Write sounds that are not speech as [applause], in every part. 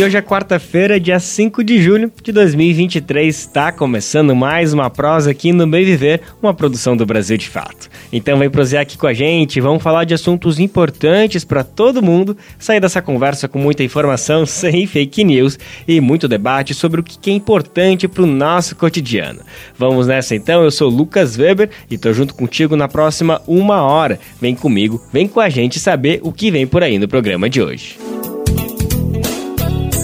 E hoje é quarta-feira, dia 5 de julho de 2023. Está começando mais uma prosa aqui no Bem Viver, uma produção do Brasil de Fato. Então vem prosear aqui com a gente, vamos falar de assuntos importantes para todo mundo, sair dessa conversa com muita informação, [laughs] sem fake news e muito debate sobre o que é importante para o nosso cotidiano. Vamos nessa então, eu sou Lucas Weber e estou junto contigo na próxima uma hora. Vem comigo, vem com a gente saber o que vem por aí no programa de hoje.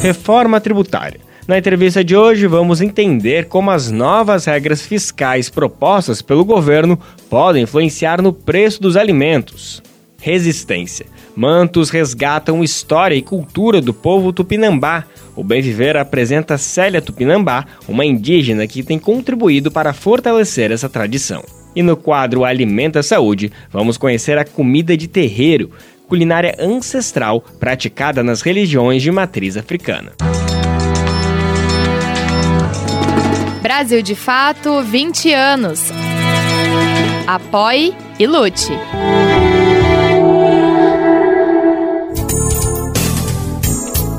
Reforma tributária. Na entrevista de hoje, vamos entender como as novas regras fiscais propostas pelo governo podem influenciar no preço dos alimentos. Resistência. Mantos resgatam história e cultura do povo tupinambá. O Bem Viver apresenta Célia Tupinambá, uma indígena que tem contribuído para fortalecer essa tradição. E no quadro Alimenta Saúde, vamos conhecer a comida de terreiro, culinária ancestral praticada nas religiões de matriz africana. Brasil de Fato 20 anos. Apoie e lute.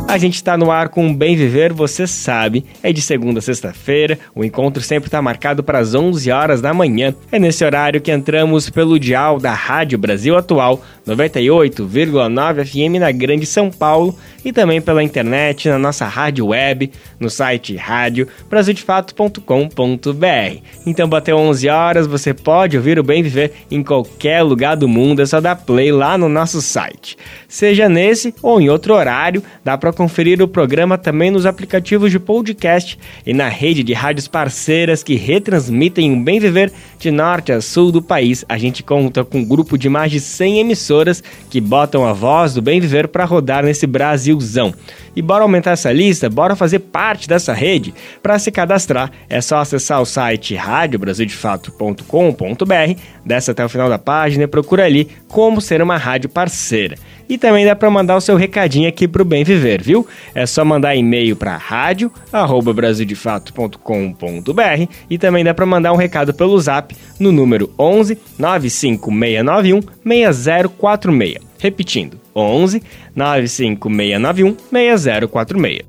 A gente está no ar com um Bem Viver, você sabe. É de segunda a sexta-feira, o encontro sempre está marcado para as 11 horas da manhã. É nesse horário que entramos pelo dial da Rádio Brasil Atual, 98,9 FM na Grande São Paulo e também pela internet na nossa rádio web, no site rádio brasildefato.com.br. Então bateu 11 horas, você pode ouvir o Bem Viver em qualquer lugar do mundo, é só dar play lá no nosso site. Seja nesse ou em outro horário, dá para conferir o programa também nos aplicativos de podcast e na rede de rádios parceiras que retransmitem o Bem Viver de norte a sul do país. A gente conta com um grupo de mais de 100 emissoras que botam a voz do Bem Viver para rodar nesse Brasil Brasilzão. E bora aumentar essa lista? Bora fazer parte dessa rede? Para se cadastrar, é só acessar o site radiobrasildefato.com.br, desce até o final da página e procura ali como ser uma rádio parceira. E também dá para mandar o seu recadinho aqui para o Bem Viver, viu? É só mandar e-mail para rádio@brasildefato.com.br e também dá para mandar um recado pelo Zap no número 11 95691 6046. Repetindo, 11 95691 6046.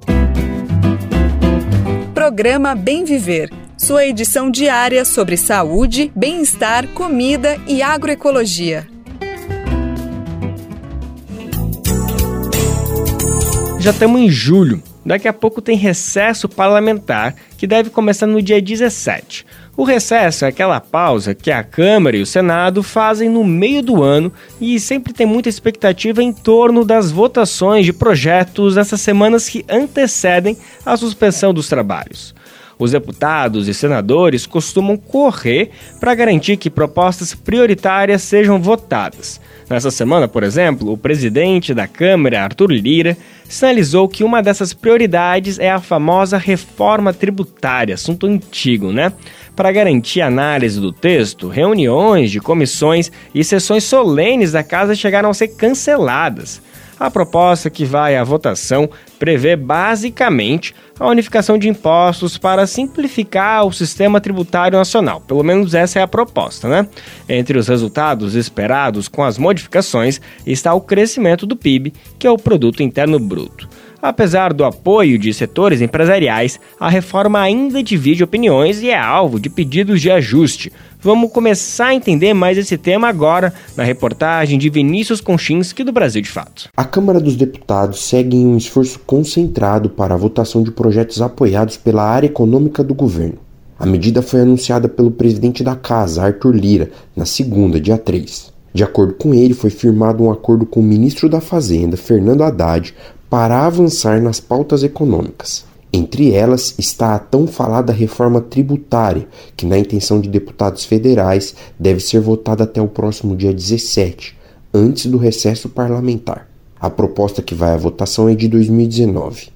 Programa Bem Viver. Sua edição diária sobre saúde, bem-estar, comida e agroecologia. Já estamos em julho. Daqui a pouco tem recesso parlamentar que deve começar no dia 17. O recesso é aquela pausa que a Câmara e o Senado fazem no meio do ano e sempre tem muita expectativa em torno das votações de projetos nessas semanas que antecedem a suspensão dos trabalhos. Os deputados e senadores costumam correr para garantir que propostas prioritárias sejam votadas. Nessa semana, por exemplo, o presidente da Câmara, Arthur Lira, sinalizou que uma dessas prioridades é a famosa reforma tributária, assunto antigo, né? Para garantir a análise do texto, reuniões de comissões e sessões solenes da casa chegaram a ser canceladas. A proposta que vai à votação prevê basicamente a unificação de impostos para simplificar o sistema tributário nacional. Pelo menos essa é a proposta, né? Entre os resultados esperados com as modificações está o crescimento do PIB, que é o produto interno bruto. Apesar do apoio de setores empresariais, a reforma ainda divide opiniões e é alvo de pedidos de ajuste. Vamos começar a entender mais esse tema agora na reportagem de Vinícius Konchinski do Brasil de Fato. A Câmara dos Deputados segue em um esforço concentrado para a votação de projetos apoiados pela área econômica do governo. A medida foi anunciada pelo presidente da Casa, Arthur Lira, na segunda, dia 3. De acordo com ele, foi firmado um acordo com o ministro da Fazenda, Fernando Haddad, para avançar nas pautas econômicas. Entre elas está a tão falada reforma tributária, que, na intenção de deputados federais, deve ser votada até o próximo dia 17, antes do recesso parlamentar. A proposta que vai à votação é de 2019.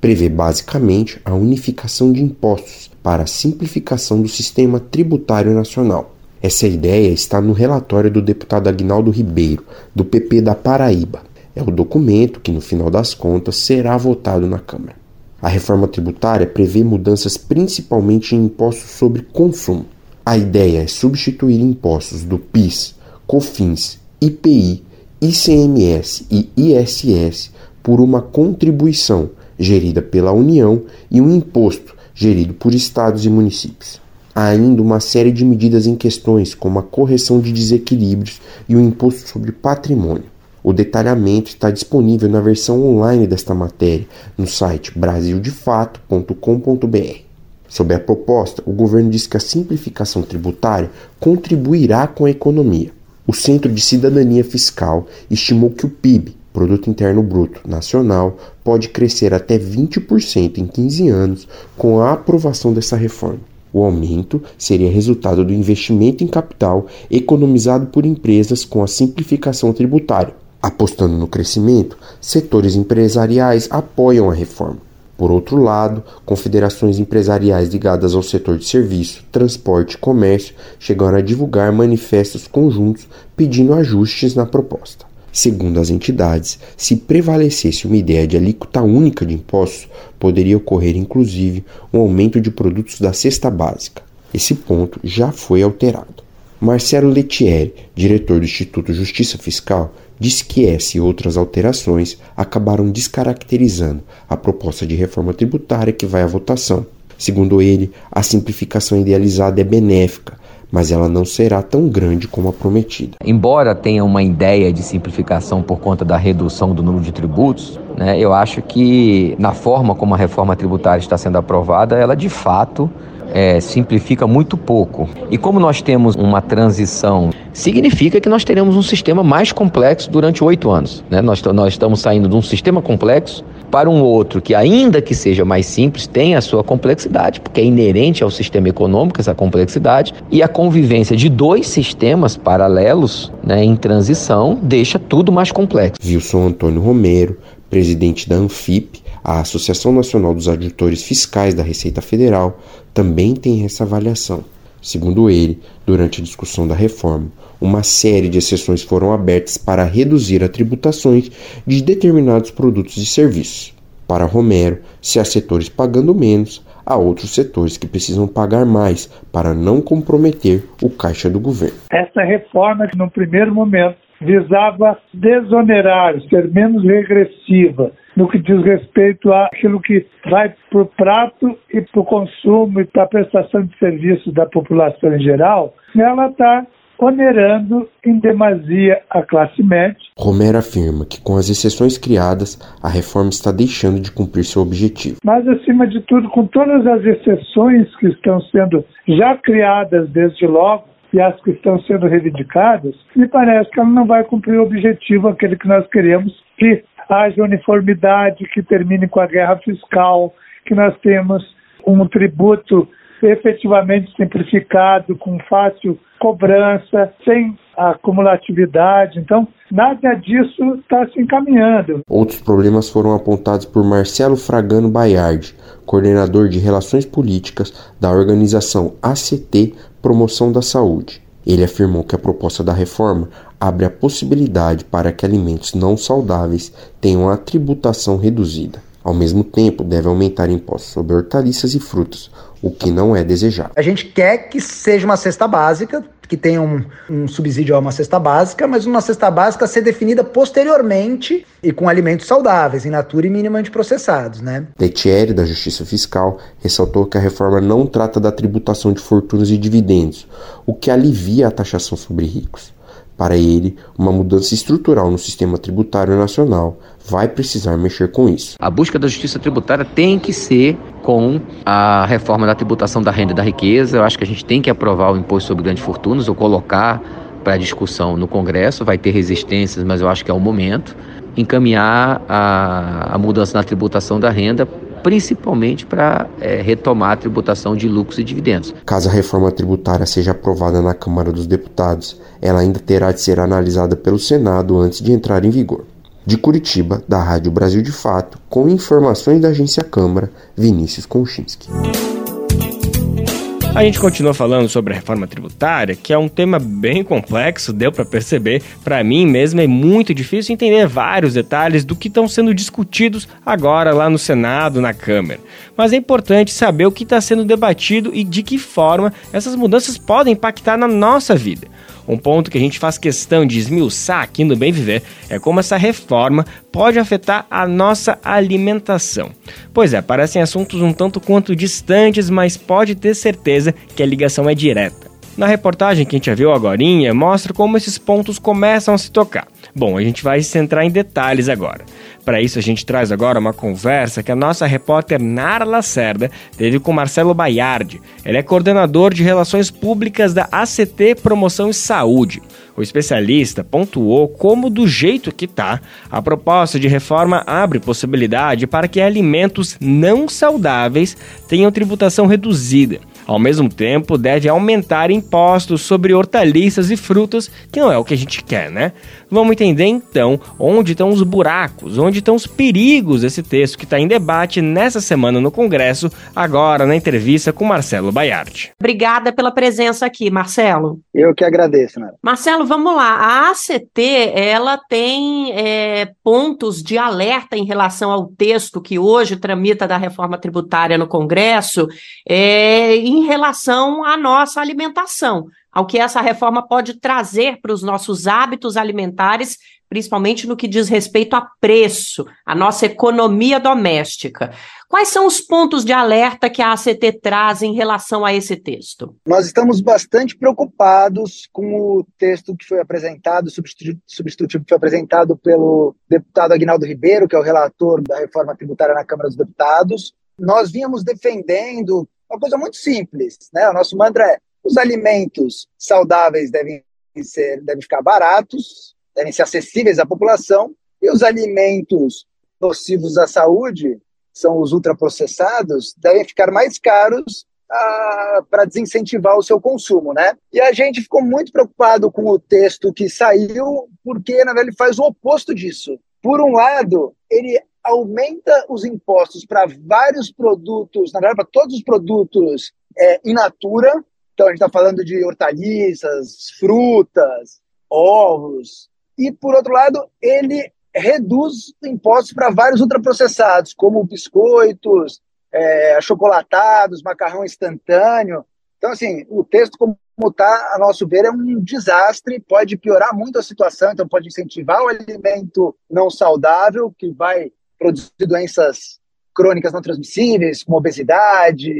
Prevê basicamente a unificação de impostos para a simplificação do sistema tributário nacional. Essa ideia está no relatório do deputado Agnaldo Ribeiro, do PP da Paraíba. É o documento que, no final das contas, será votado na Câmara. A reforma tributária prevê mudanças principalmente em impostos sobre consumo. A ideia é substituir impostos do PIS, COFINS, IPI, ICMS e ISS por uma contribuição gerida pela União e um imposto gerido por estados e municípios. Há ainda uma série de medidas em questões, como a correção de desequilíbrios e o imposto sobre patrimônio. O detalhamento está disponível na versão online desta matéria no site brasildefato.com.br. Sob a proposta, o governo diz que a simplificação tributária contribuirá com a economia. O Centro de Cidadania Fiscal estimou que o PIB, Produto Interno Bruto Nacional, pode crescer até 20% em 15 anos com a aprovação dessa reforma. O aumento seria resultado do investimento em capital economizado por empresas com a simplificação tributária. Apostando no crescimento, setores empresariais apoiam a reforma. Por outro lado, confederações empresariais ligadas ao setor de serviço, transporte e comércio chegaram a divulgar manifestos conjuntos pedindo ajustes na proposta. Segundo as entidades, se prevalecesse uma ideia de alíquota única de impostos, poderia ocorrer inclusive um aumento de produtos da cesta básica. Esse ponto já foi alterado. Marcelo Letieri, diretor do Instituto Justiça Fiscal, disse que essa e outras alterações acabaram descaracterizando a proposta de reforma tributária que vai à votação. Segundo ele, a simplificação idealizada é benéfica, mas ela não será tão grande como a prometida. Embora tenha uma ideia de simplificação por conta da redução do número de tributos, né, eu acho que na forma como a reforma tributária está sendo aprovada, ela de fato é, simplifica muito pouco. E como nós temos uma transição, significa que nós teremos um sistema mais complexo durante oito anos. Né? Nós, nós estamos saindo de um sistema complexo para um outro que, ainda que seja mais simples, tem a sua complexidade, porque é inerente ao sistema econômico essa complexidade, e a convivência de dois sistemas paralelos né, em transição deixa tudo mais complexo. Wilson Antônio Romero, presidente da Anfip, a Associação Nacional dos Auditores Fiscais da Receita Federal, também tem essa avaliação. Segundo ele, durante a discussão da reforma, uma série de exceções foram abertas para reduzir as tributações de determinados produtos e serviços. Para Romero, se há setores pagando menos, há outros setores que precisam pagar mais para não comprometer o caixa do governo. Essa reforma, que no primeiro momento visava desonerar, ser menos regressiva no que diz respeito àquilo que vai para o prato e para o consumo e para a prestação de serviços da população em geral, ela está onerando em demasia a classe média. Romero afirma que, com as exceções criadas, a reforma está deixando de cumprir seu objetivo. Mas, acima de tudo, com todas as exceções que estão sendo já criadas desde logo, e as que estão sendo reivindicadas, me parece que ela não vai cumprir o objetivo, aquele que nós queremos, que haja uniformidade, que termine com a guerra fiscal, que nós temos um tributo efetivamente simplificado, com fácil cobrança, sem acumulatividade. Então, nada disso está se encaminhando. Outros problemas foram apontados por Marcelo Fragano Baiardi, coordenador de Relações Políticas da organização ACT Promoção da Saúde. Ele afirmou que a proposta da reforma abre a possibilidade para que alimentos não saudáveis tenham a tributação reduzida. Ao mesmo tempo, deve aumentar impostos sobre hortaliças e frutas, o que não é desejado. A gente quer que seja uma cesta básica, que tenha um, um, subsídio a uma cesta básica, mas uma cesta básica ser definida posteriormente e com alimentos saudáveis, in natura e minimamente processados, né? Letieri, da Justiça Fiscal, ressaltou que a reforma não trata da tributação de fortunas e dividendos, o que alivia a taxação sobre ricos. Para ele, uma mudança estrutural no sistema tributário nacional vai precisar mexer com isso. A busca da justiça tributária tem que ser com a reforma da tributação da renda e da riqueza. Eu acho que a gente tem que aprovar o imposto sobre grandes fortunas ou colocar para discussão no Congresso. Vai ter resistências, mas eu acho que é o momento. Encaminhar a, a mudança na tributação da renda principalmente para é, retomar a tributação de lucros e dividendos. Caso a reforma tributária seja aprovada na Câmara dos Deputados, ela ainda terá de ser analisada pelo Senado antes de entrar em vigor. De Curitiba, da Rádio Brasil de Fato, com informações da agência Câmara, Vinícius Konchinski. A gente continua falando sobre a reforma tributária, que é um tema bem complexo, deu para perceber. Para mim mesmo é muito difícil entender vários detalhes do que estão sendo discutidos agora lá no Senado, na Câmara. Mas é importante saber o que está sendo debatido e de que forma essas mudanças podem impactar na nossa vida. Um ponto que a gente faz questão de esmiuçar aqui no Bem Viver é como essa reforma pode afetar a nossa alimentação. Pois é, parecem assuntos um tanto quanto distantes, mas pode ter certeza que a ligação é direta. Na reportagem que a gente já viu agora, mostra como esses pontos começam a se tocar. Bom, a gente vai se centrar em detalhes agora. Para isso, a gente traz agora uma conversa que a nossa repórter Nara Lacerda teve com Marcelo Baiardi. Ele é coordenador de Relações Públicas da ACT Promoção e Saúde. O especialista pontuou como, do jeito que está, a proposta de reforma abre possibilidade para que alimentos não saudáveis tenham tributação reduzida. Ao mesmo tempo, deve aumentar impostos sobre hortaliças e frutas, que não é o que a gente quer, né? Vamos entender então onde estão os buracos, onde estão os perigos desse texto que está em debate nessa semana no Congresso, agora na entrevista com Marcelo Baiardi. Obrigada pela presença aqui, Marcelo. Eu que agradeço, né? Marcelo, vamos lá. A ACT ela tem é, pontos de alerta em relação ao texto que hoje tramita da reforma tributária no Congresso é, em relação à nossa alimentação ao que essa reforma pode trazer para os nossos hábitos alimentares, principalmente no que diz respeito a preço, a nossa economia doméstica. Quais são os pontos de alerta que a ACT traz em relação a esse texto? Nós estamos bastante preocupados com o texto que foi apresentado, substitutivo que foi apresentado pelo deputado Agnaldo Ribeiro, que é o relator da reforma tributária na Câmara dos Deputados. Nós vínhamos defendendo uma coisa muito simples, né? O nosso mantra é os alimentos saudáveis devem ser, devem ficar baratos, devem ser acessíveis à população, e os alimentos nocivos à saúde, são os ultraprocessados, devem ficar mais caros ah, para desincentivar o seu consumo, né? E a gente ficou muito preocupado com o texto que saiu, porque na verdade ele faz o oposto disso. Por um lado, ele aumenta os impostos para vários produtos, na verdade para todos os produtos é, in natura, então, a gente está falando de hortaliças, frutas, ovos. E, por outro lado, ele reduz impostos para vários ultraprocessados, como biscoitos, é, achocolatados, macarrão instantâneo. Então, assim, o texto, como está, a nosso ver, é um desastre, pode piorar muito a situação, então pode incentivar o alimento não saudável, que vai produzir doenças crônicas não transmissíveis, como obesidade,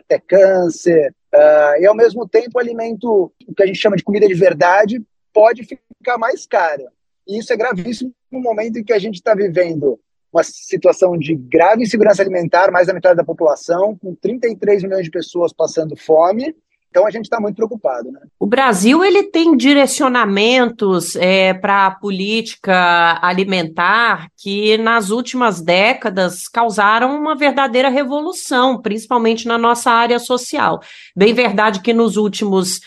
até câncer, Uh, e, ao mesmo tempo, o alimento, o que a gente chama de comida de verdade, pode ficar mais caro. E isso é gravíssimo no momento em que a gente está vivendo uma situação de grave insegurança alimentar, mais da metade da população, com 33 milhões de pessoas passando fome, então a gente está muito preocupado. Né? O Brasil ele tem direcionamentos é, para a política alimentar que nas últimas décadas causaram uma verdadeira revolução, principalmente na nossa área social. Bem verdade que nos últimos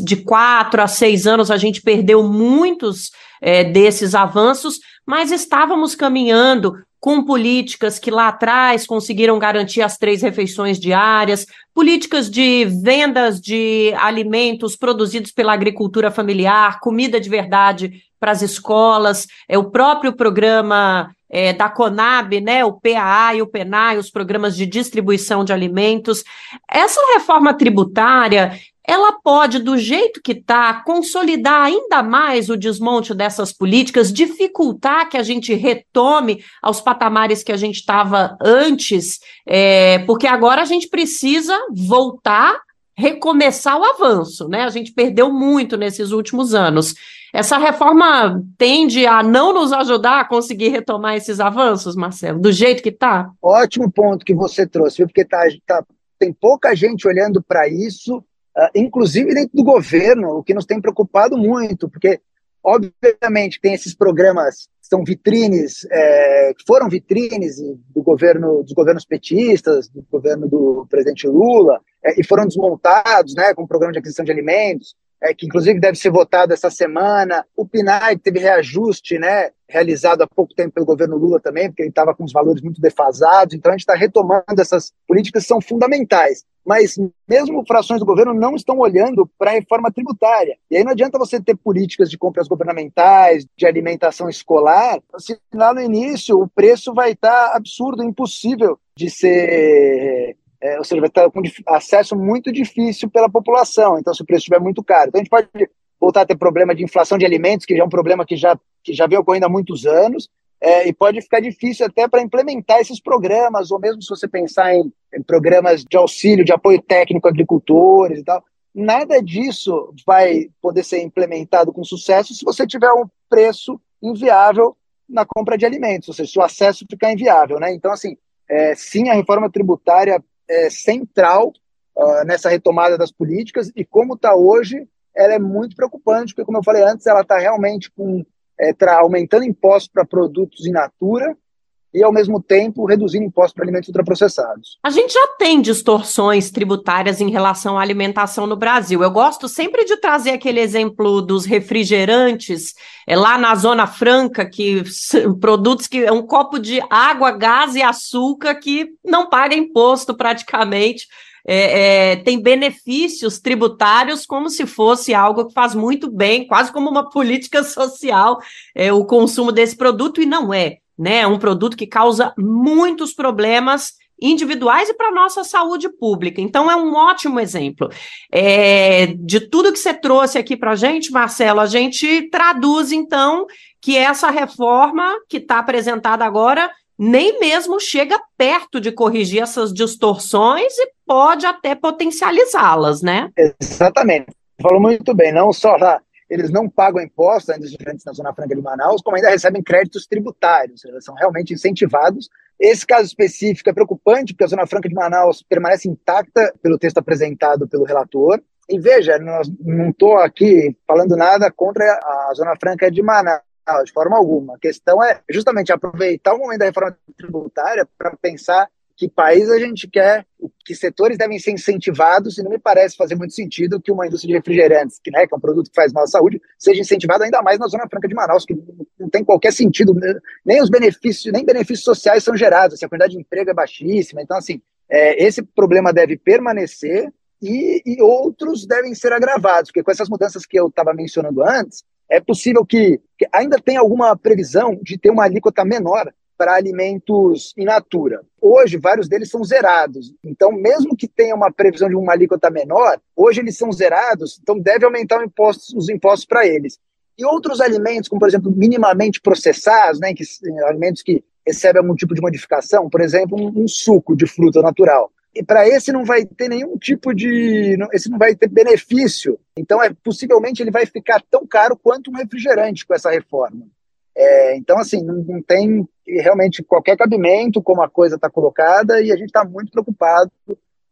de quatro a seis anos a gente perdeu muitos é, desses avanços, mas estávamos caminhando com políticas que lá atrás conseguiram garantir as três refeições diárias, políticas de vendas de alimentos produzidos pela agricultura familiar, comida de verdade para as escolas, é o próprio programa é, da Conab, né, o PAA e o PENAI, os programas de distribuição de alimentos. Essa reforma tributária, ela pode, do jeito que está, consolidar ainda mais o desmonte dessas políticas, dificultar que a gente retome aos patamares que a gente estava antes, é, porque agora a gente precisa voltar, recomeçar o avanço, né? A gente perdeu muito nesses últimos anos. Essa reforma tende a não nos ajudar a conseguir retomar esses avanços, Marcelo, do jeito que está? Ótimo ponto que você trouxe, porque tá, tá, tem pouca gente olhando para isso inclusive dentro do governo, o que nos tem preocupado muito, porque, obviamente, tem esses programas que são vitrines, é, foram vitrines do governo, dos governos petistas, do governo do presidente Lula, é, e foram desmontados, né, com o programa de aquisição de alimentos, é, que inclusive deve ser votado essa semana. O PNAE teve reajuste, né, realizado há pouco tempo pelo governo Lula também, porque ele estava com os valores muito defasados. Então a gente está retomando essas políticas que são fundamentais. Mas mesmo frações do governo não estão olhando para a reforma tributária. E aí não adianta você ter políticas de compras governamentais, de alimentação escolar, se lá no início o preço vai estar tá absurdo, impossível de ser é, ou seja, vai estar com acesso muito difícil pela população, então se o preço estiver muito caro. Então a gente pode voltar a ter problema de inflação de alimentos, que já é um problema que já, que já vem ocorrendo há muitos anos, é, e pode ficar difícil até para implementar esses programas, ou mesmo se você pensar em, em, programas de auxílio, de apoio técnico a agricultores e tal. Nada disso vai poder ser implementado com sucesso se você tiver um preço inviável na compra de alimentos, ou seja, se o acesso ficar inviável. Né? Então, assim, é, sim, a reforma tributária é, central uh, nessa retomada das políticas e como está hoje, ela é muito preocupante, porque, como eu falei antes, ela está realmente com, é, aumentando impostos para produtos in natura e, ao mesmo tempo, reduzindo impostos para alimentos ultraprocessados. A gente já tem distorções tributárias em relação à alimentação no Brasil. Eu gosto sempre de trazer aquele exemplo dos refrigerantes, é, lá na Zona Franca, que produtos que é um copo de água, gás e açúcar que não paga imposto praticamente. É, é, tem benefícios tributários como se fosse algo que faz muito bem, quase como uma [laughs] política social, é, o consumo desse produto, e não é né? Um produto que causa muitos problemas individuais e para nossa saúde pública. Então, é um ótimo exemplo. É, de tudo que você trouxe aqui para a gente, Marcelo, a gente traduz, então, que essa reforma que está apresentada agora nem mesmo chega perto de corrigir essas distorções e pode até potencializá-las, né? Exatamente. Falou muito bem, não só lá eles não pagam impostos ainda estudantes na Zona Franca de Manaus, como ainda recebem créditos tributários, eles são realmente incentivados. Esse caso específico é preocupante, porque a Zona Franca de Manaus permanece intacta pelo texto apresentado pelo relator. E veja, nós, não estou aqui falando nada contra a Zona Franca de Manaus, de forma alguma. A questão é justamente aproveitar o momento da reforma tributária para pensar que país a gente quer, que setores devem ser incentivados, e não me parece fazer muito sentido que uma indústria de refrigerantes, que, né, que é um produto que faz mal à saúde, seja incentivada ainda mais na Zona Franca de Manaus, que não tem qualquer sentido, né, nem os benefícios, nem benefícios sociais são gerados, assim, a quantidade de emprego é baixíssima, então, assim, é, esse problema deve permanecer e, e outros devem ser agravados, porque com essas mudanças que eu estava mencionando antes, é possível que, que ainda tenha alguma previsão de ter uma alíquota menor para alimentos in natura. Hoje, vários deles são zerados. Então, mesmo que tenha uma previsão de uma alíquota menor, hoje eles são zerados, então deve aumentar imposto, os impostos para eles. E outros alimentos, como por exemplo, minimamente processados, né, que, alimentos que recebem algum tipo de modificação, por exemplo, um, um suco de fruta natural. E para esse não vai ter nenhum tipo de. Esse não vai ter benefício. Então, é, possivelmente, ele vai ficar tão caro quanto um refrigerante com essa reforma. É, então, assim, não, não, tem realmente qualquer cabimento como a coisa está colocada e a gente está muito preocupado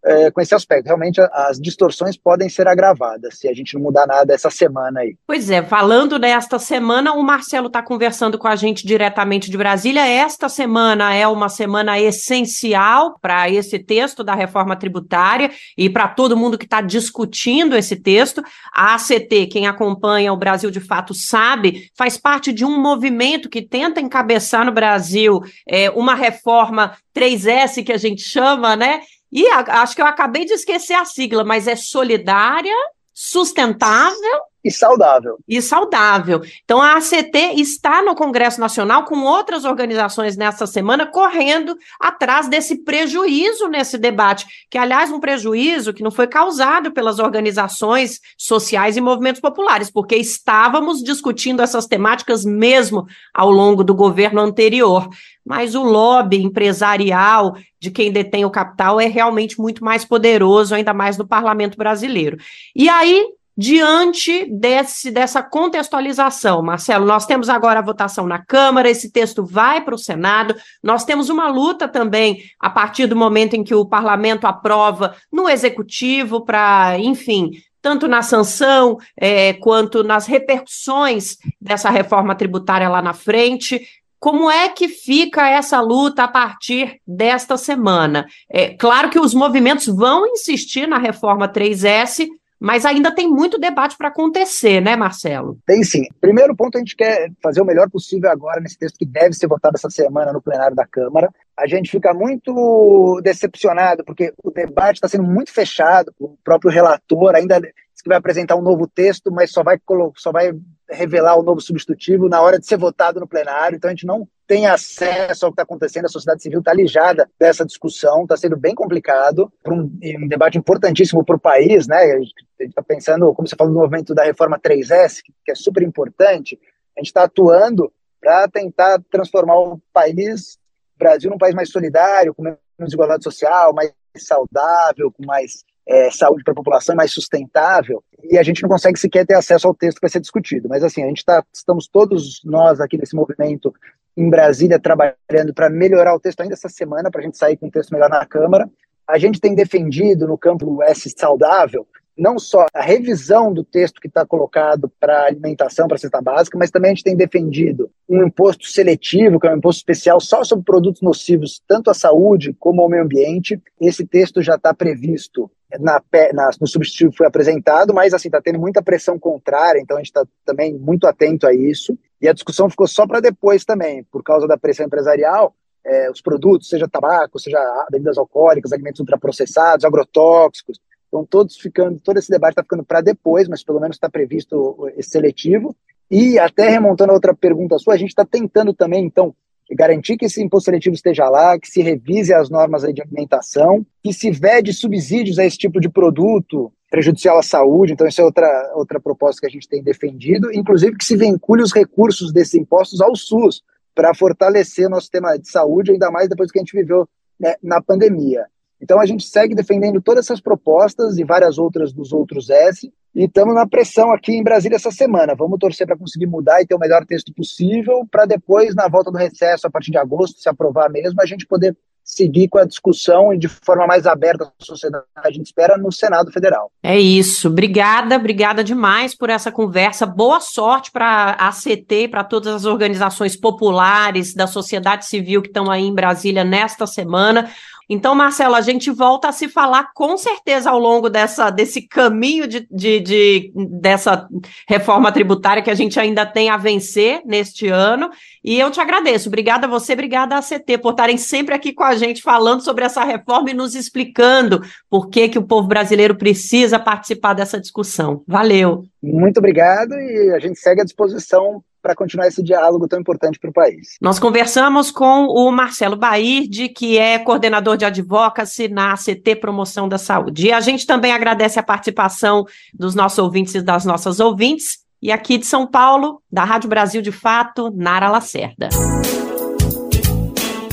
é, com esse aspecto. Realmente as distorções podem ser agravadas se a gente não mudar nada essa semana aí. Pois é, falando nesta semana, o Marcelo está conversando com a gente diretamente de Brasília. Esta semana é uma semana essencial para esse texto da reforma tributária e para todo mundo que está discutindo esse texto. A ACT, quem acompanha o Brasil de fato sabe, faz parte de um movimento que tenta encabeçar no Brasil é, uma reforma 3S que a gente chama, né? E a, acho que eu acabei de esquecer a sigla, mas é solidária, sustentável e saudável. E saudável. Então, a ACT está no Congresso Nacional com outras organizações nessa semana correndo atrás desse prejuízo nesse debate, que, aliás, um prejuízo que não foi causado pelas organizações sociais e movimentos populares, porque estávamos discutindo essas temáticas mesmo ao longo do governo anterior. Mas o lobby empresarial de quem detém o capital é realmente muito mais poderoso, ainda mais no parlamento brasileiro. E aí, diante desse, dessa contextualização. Marcelo, nós temos agora a votação na Câmara, esse texto vai para o Senado, nós temos uma luta também a partir do momento em que o parlamento aprova no Executivo para, enfim, tanto na sanção é, quanto nas repercussões dessa reforma tributária lá na frente. Como é que fica essa luta a partir desta semana? É claro que os movimentos vão insistir na reforma 3S, mas ainda tem muito debate para acontecer, né, Marcelo? Tem sim. Primeiro ponto, a gente quer fazer o melhor possível agora nesse texto que deve ser votado essa semana no plenário da Câmara. A gente fica muito decepcionado, porque o debate está sendo muito fechado, o próprio relator ainda que vai apresentar um novo texto, mas só vai, só vai revelar o novo substitutivo na hora de ser votado no plenário. Então a gente não tem acesso ao que está acontecendo, a sociedade civil está alijada dessa discussão, está sendo bem complicado, um, um, debate importantíssimo para o país, né? A gente está pensando, como você falou, no movimento da reforma 3S, que é super importante, a gente está atuando para tentar transformar o país, o Brasil, num país mais solidário, com menos desigualdade social, mais saudável, com mais é, saúde para a população mais sustentável, e a gente não consegue sequer ter acesso ao texto que vai ser discutido. Mas assim, a gente está, estamos todos nós aqui nesse movimento em Brasília trabalhando para melhorar o texto ainda essa semana, para a gente sair com um texto melhor na Câmara. A gente tem defendido no campo S saudável não só a revisão do texto que está colocado para alimentação, para a cesta básica, mas também a gente tem defendido um imposto seletivo, que é um imposto especial só sobre produtos nocivos, tanto à saúde como ao meio ambiente. Esse texto já está previsto na, na, no substitutivo foi apresentado, mas assim está tendo muita pressão contrária, então a gente está também muito atento a isso. E a discussão ficou só para depois também, por causa da pressão empresarial. É, os produtos, seja tabaco, seja bebidas alcoólicas, alimentos ultraprocessados, agrotóxicos, Estão todos ficando, todo esse debate está ficando para depois, mas pelo menos está previsto esse seletivo. E até remontando a outra pergunta sua, a gente está tentando também, então, garantir que esse imposto seletivo esteja lá, que se revise as normas de alimentação, que se vede subsídios a esse tipo de produto prejudicial à saúde. Então, isso é outra, outra proposta que a gente tem defendido. Inclusive, que se vincule os recursos desses impostos ao SUS, para fortalecer nosso sistema de saúde, ainda mais depois que a gente viveu né, na pandemia. Então a gente segue defendendo todas essas propostas e várias outras dos outros S, e estamos na pressão aqui em Brasília essa semana. Vamos torcer para conseguir mudar e ter o melhor texto possível, para depois, na volta do recesso, a partir de agosto, se aprovar mesmo, a gente poder seguir com a discussão e de forma mais aberta à sociedade, a gente espera no Senado Federal. É isso. Obrigada, obrigada demais por essa conversa. Boa sorte para a ACT para todas as organizações populares da sociedade civil que estão aí em Brasília nesta semana. Então, Marcelo, a gente volta a se falar com certeza ao longo dessa, desse caminho de, de, de, dessa reforma tributária que a gente ainda tem a vencer neste ano. E eu te agradeço. Obrigada a você, obrigada a CT por estarem sempre aqui com a gente falando sobre essa reforma e nos explicando por que, que o povo brasileiro precisa participar dessa discussão. Valeu. Muito obrigado e a gente segue à disposição para continuar esse diálogo tão importante para o país. Nós conversamos com o Marcelo Bairde, que é coordenador de advocacy na ACT Promoção da Saúde. E a gente também agradece a participação dos nossos ouvintes e das nossas ouvintes. E aqui de São Paulo, da Rádio Brasil de Fato, Nara Lacerda.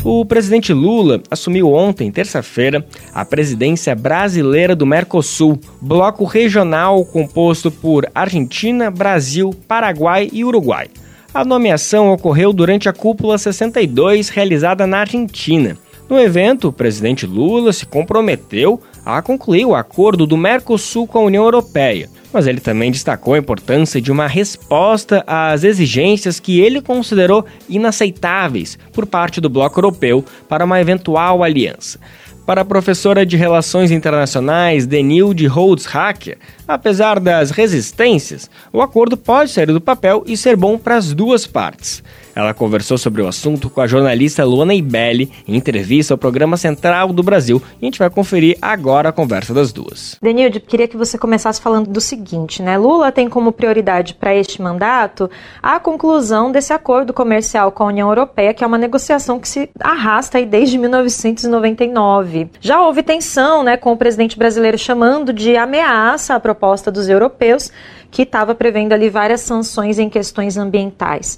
O presidente Lula assumiu ontem, terça-feira, a presidência brasileira do Mercosul, bloco regional composto por Argentina, Brasil, Paraguai e Uruguai. A nomeação ocorreu durante a Cúpula 62 realizada na Argentina. No evento, o presidente Lula se comprometeu a concluir o acordo do Mercosul com a União Europeia, mas ele também destacou a importância de uma resposta às exigências que ele considerou inaceitáveis por parte do bloco europeu para uma eventual aliança. Para a professora de Relações Internacionais Denilde Holtzhacker, apesar das resistências, o acordo pode sair do papel e ser bom para as duas partes. Ela conversou sobre o assunto com a jornalista Luana Ibelli em entrevista ao programa Central do Brasil e a gente vai conferir agora a conversa das duas. Denilde, queria que você começasse falando do seguinte, né? Lula tem como prioridade para este mandato a conclusão desse acordo comercial com a União Europeia, que é uma negociação que se arrasta aí desde 1999. Já houve tensão, né, com o presidente brasileiro chamando de ameaça a proposta dos europeus, que estava prevendo ali várias sanções em questões ambientais.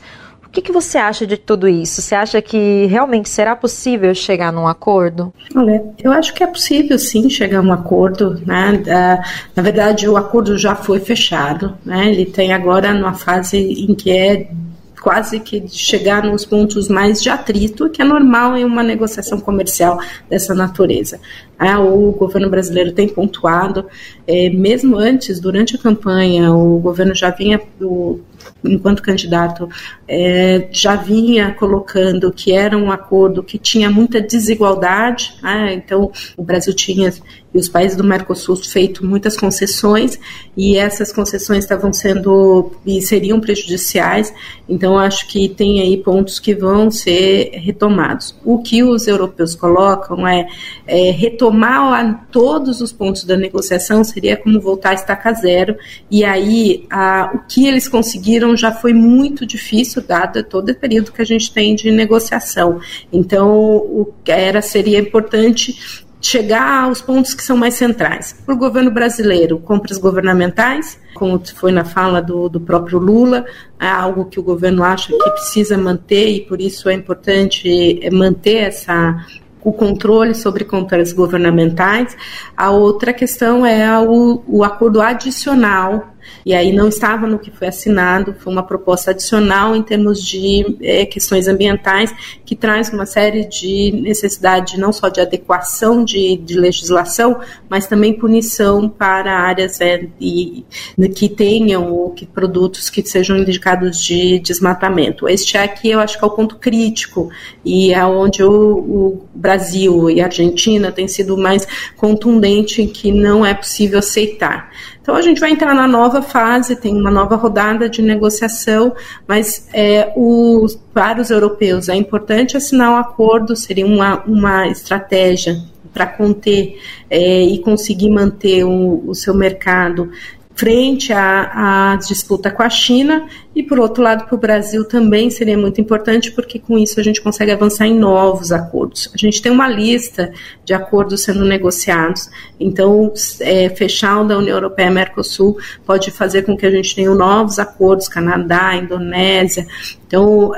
O que, que você acha de tudo isso? Você acha que realmente será possível chegar num acordo? Olha, eu acho que é possível sim chegar a um acordo. Né? Na verdade, o acordo já foi fechado. Né? Ele tem agora numa fase em que é quase que chegar nos pontos mais de atrito, que é normal em uma negociação comercial dessa natureza. Ah, o governo brasileiro tem pontuado, é, mesmo antes, durante a campanha, o governo já vinha, enquanto candidato, é, já vinha colocando que era um acordo que tinha muita desigualdade, né? então o Brasil tinha e os países do Mercosul feito muitas concessões e essas concessões estavam sendo e seriam prejudiciais. Então acho que tem aí pontos que vão ser retomados. O que os europeus colocam é, é retomar a, todos os pontos da negociação seria como voltar a estaca zero e aí a, o que eles conseguiram já foi muito difícil dado todo o período que a gente tem de negociação. Então o que era seria importante chegar aos pontos que são mais centrais. Para o governo brasileiro, compras governamentais, como foi na fala do, do próprio Lula, é algo que o governo acha que precisa manter e por isso é importante é, manter essa o controle sobre compras governamentais. A outra questão é o, o acordo adicional e aí não estava no que foi assinado, foi uma proposta adicional em termos de é, questões ambientais, que traz uma série de necessidade não só de adequação de, de legislação, mas também punição para áreas é, e, que tenham ou que produtos que sejam indicados de desmatamento. Este aqui eu acho que é o ponto crítico e é onde o, o Brasil e a Argentina têm sido mais contundente em que não é possível aceitar. Então a gente vai entrar na nova fase, tem uma nova rodada de negociação, mas é, os, para os europeus é importante assinar um acordo, seria uma, uma estratégia para conter é, e conseguir manter o, o seu mercado frente à, à, disputa com a China e, por outro lado, para o Brasil também seria muito importante, porque com isso a gente consegue avançar em novos acordos. A gente tem uma lista de acordos sendo negociados, então é, fechar o da União Europeia Mercosul pode fazer com que a gente tenha novos acordos, Canadá, Indonésia, então,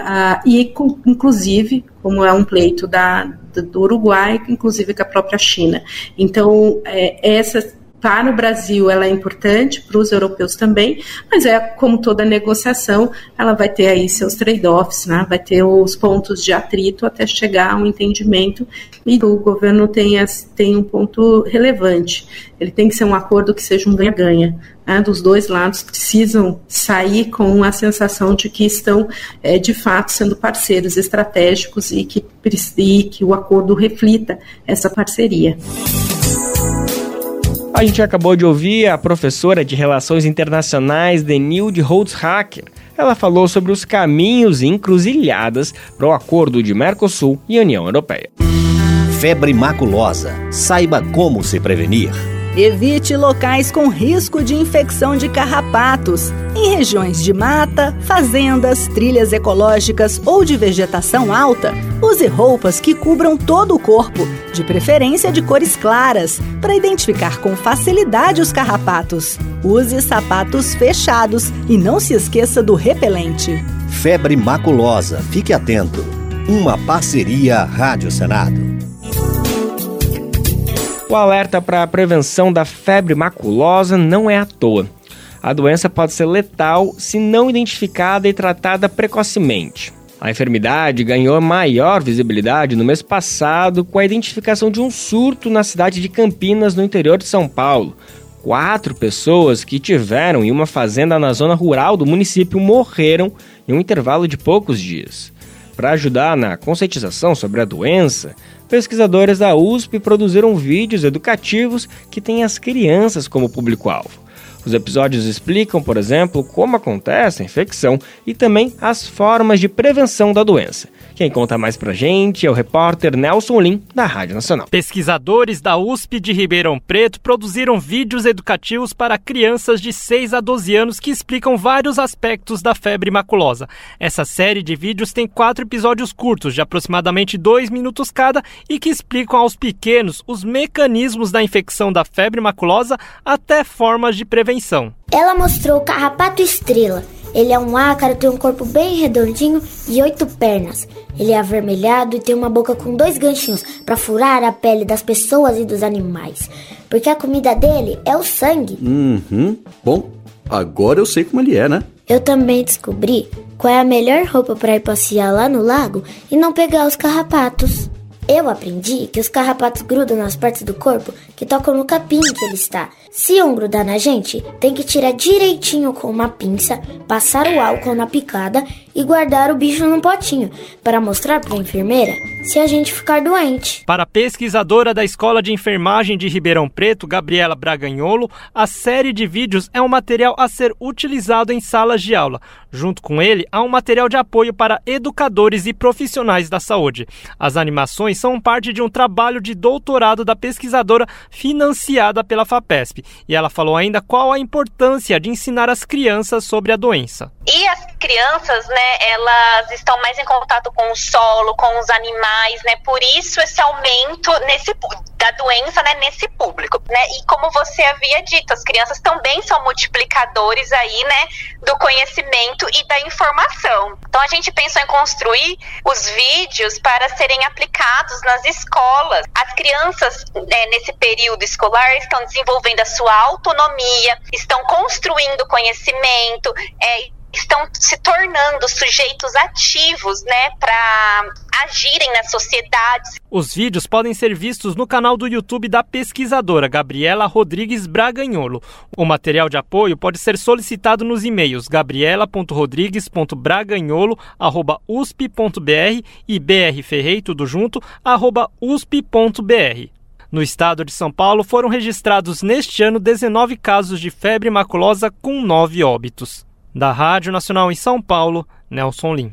e com, inclusive, como é um pleito da, do Uruguai, inclusive com a própria China. Então, é, essa para o Brasil ela é importante, para os europeus também, mas é como toda negociação, ela vai ter aí seus trade-offs, né? vai ter os pontos de atrito até chegar a um entendimento e o governo tem, tem um ponto relevante. Ele tem que ser um acordo que seja um ganha-ganha. Né? Dos dois lados precisam sair com a sensação de que estão, é, de fato, sendo parceiros estratégicos e que, e que o acordo reflita essa parceria. A gente acabou de ouvir a professora de Relações Internacionais Denilde Holtzhacker. Ela falou sobre os caminhos e encruzilhadas para o acordo de Mercosul e União Europeia. Febre maculosa. Saiba como se prevenir. Evite locais com risco de infecção de carrapatos. Em regiões de mata, fazendas, trilhas ecológicas ou de vegetação alta, use roupas que cubram todo o corpo, de preferência de cores claras, para identificar com facilidade os carrapatos. Use sapatos fechados e não se esqueça do repelente. Febre maculosa, fique atento. Uma parceria Rádio Senado. O alerta para a prevenção da febre maculosa não é à toa. A doença pode ser letal se não identificada e tratada precocemente. A enfermidade ganhou maior visibilidade no mês passado com a identificação de um surto na cidade de Campinas, no interior de São Paulo. Quatro pessoas que tiveram em uma fazenda na zona rural do município morreram em um intervalo de poucos dias. Para ajudar na conscientização sobre a doença, pesquisadores da USP produziram vídeos educativos que têm as crianças como público-alvo. Os episódios explicam, por exemplo, como acontece a infecção e também as formas de prevenção da doença. Quem conta mais pra gente é o repórter Nelson Lim, da Rádio Nacional. Pesquisadores da USP de Ribeirão Preto produziram vídeos educativos para crianças de 6 a 12 anos que explicam vários aspectos da febre maculosa. Essa série de vídeos tem quatro episódios curtos, de aproximadamente dois minutos cada, e que explicam aos pequenos os mecanismos da infecção da febre maculosa até formas de prevenção. Ela mostrou o carrapato estrela ele é um ácaro, tem um corpo bem redondinho e oito pernas. Ele é avermelhado e tem uma boca com dois ganchinhos para furar a pele das pessoas e dos animais. Porque a comida dele é o sangue. Uhum. Bom, agora eu sei como ele é, né? Eu também descobri qual é a melhor roupa para ir passear lá no lago e não pegar os carrapatos. Eu aprendi que os carrapatos grudam nas partes do corpo que tocam no capim que ele está. Se um grudar na gente, tem que tirar direitinho com uma pinça, passar o álcool na picada e guardar o bicho num potinho para mostrar para a enfermeira se a gente ficar doente. Para a pesquisadora da Escola de Enfermagem de Ribeirão Preto, Gabriela Braganholo, a série de vídeos é um material a ser utilizado em salas de aula. Junto com ele, há um material de apoio para educadores e profissionais da saúde. As animações são parte de um trabalho de doutorado da pesquisadora financiada pela FAPESP. E ela falou ainda qual a importância de ensinar as crianças sobre a doença. E as crianças, né, elas estão mais em contato com o solo, com os animais, né? Por isso esse aumento nesse da doença, né, nesse público, né? E como você havia dito, as crianças também são multiplicadores aí, né, do conhecimento e da informação. Então a gente pensou em construir os vídeos para serem aplicados nas escolas. As crianças né, nesse período escolar estão desenvolvendo a sua autonomia, estão construindo conhecimento, é, estão se tornando sujeitos ativos, né, para agirem na sociedade. Os vídeos podem ser vistos no canal do YouTube da pesquisadora Gabriela Rodrigues Braganholo. O material de apoio pode ser solicitado nos e-mails gabriela.rodrigues.braganholo@usp.br e brferrei tudo junto @usp.br. No estado de São Paulo foram registrados neste ano 19 casos de febre maculosa com 9 óbitos. Da Rádio Nacional em São Paulo, Nelson Lim.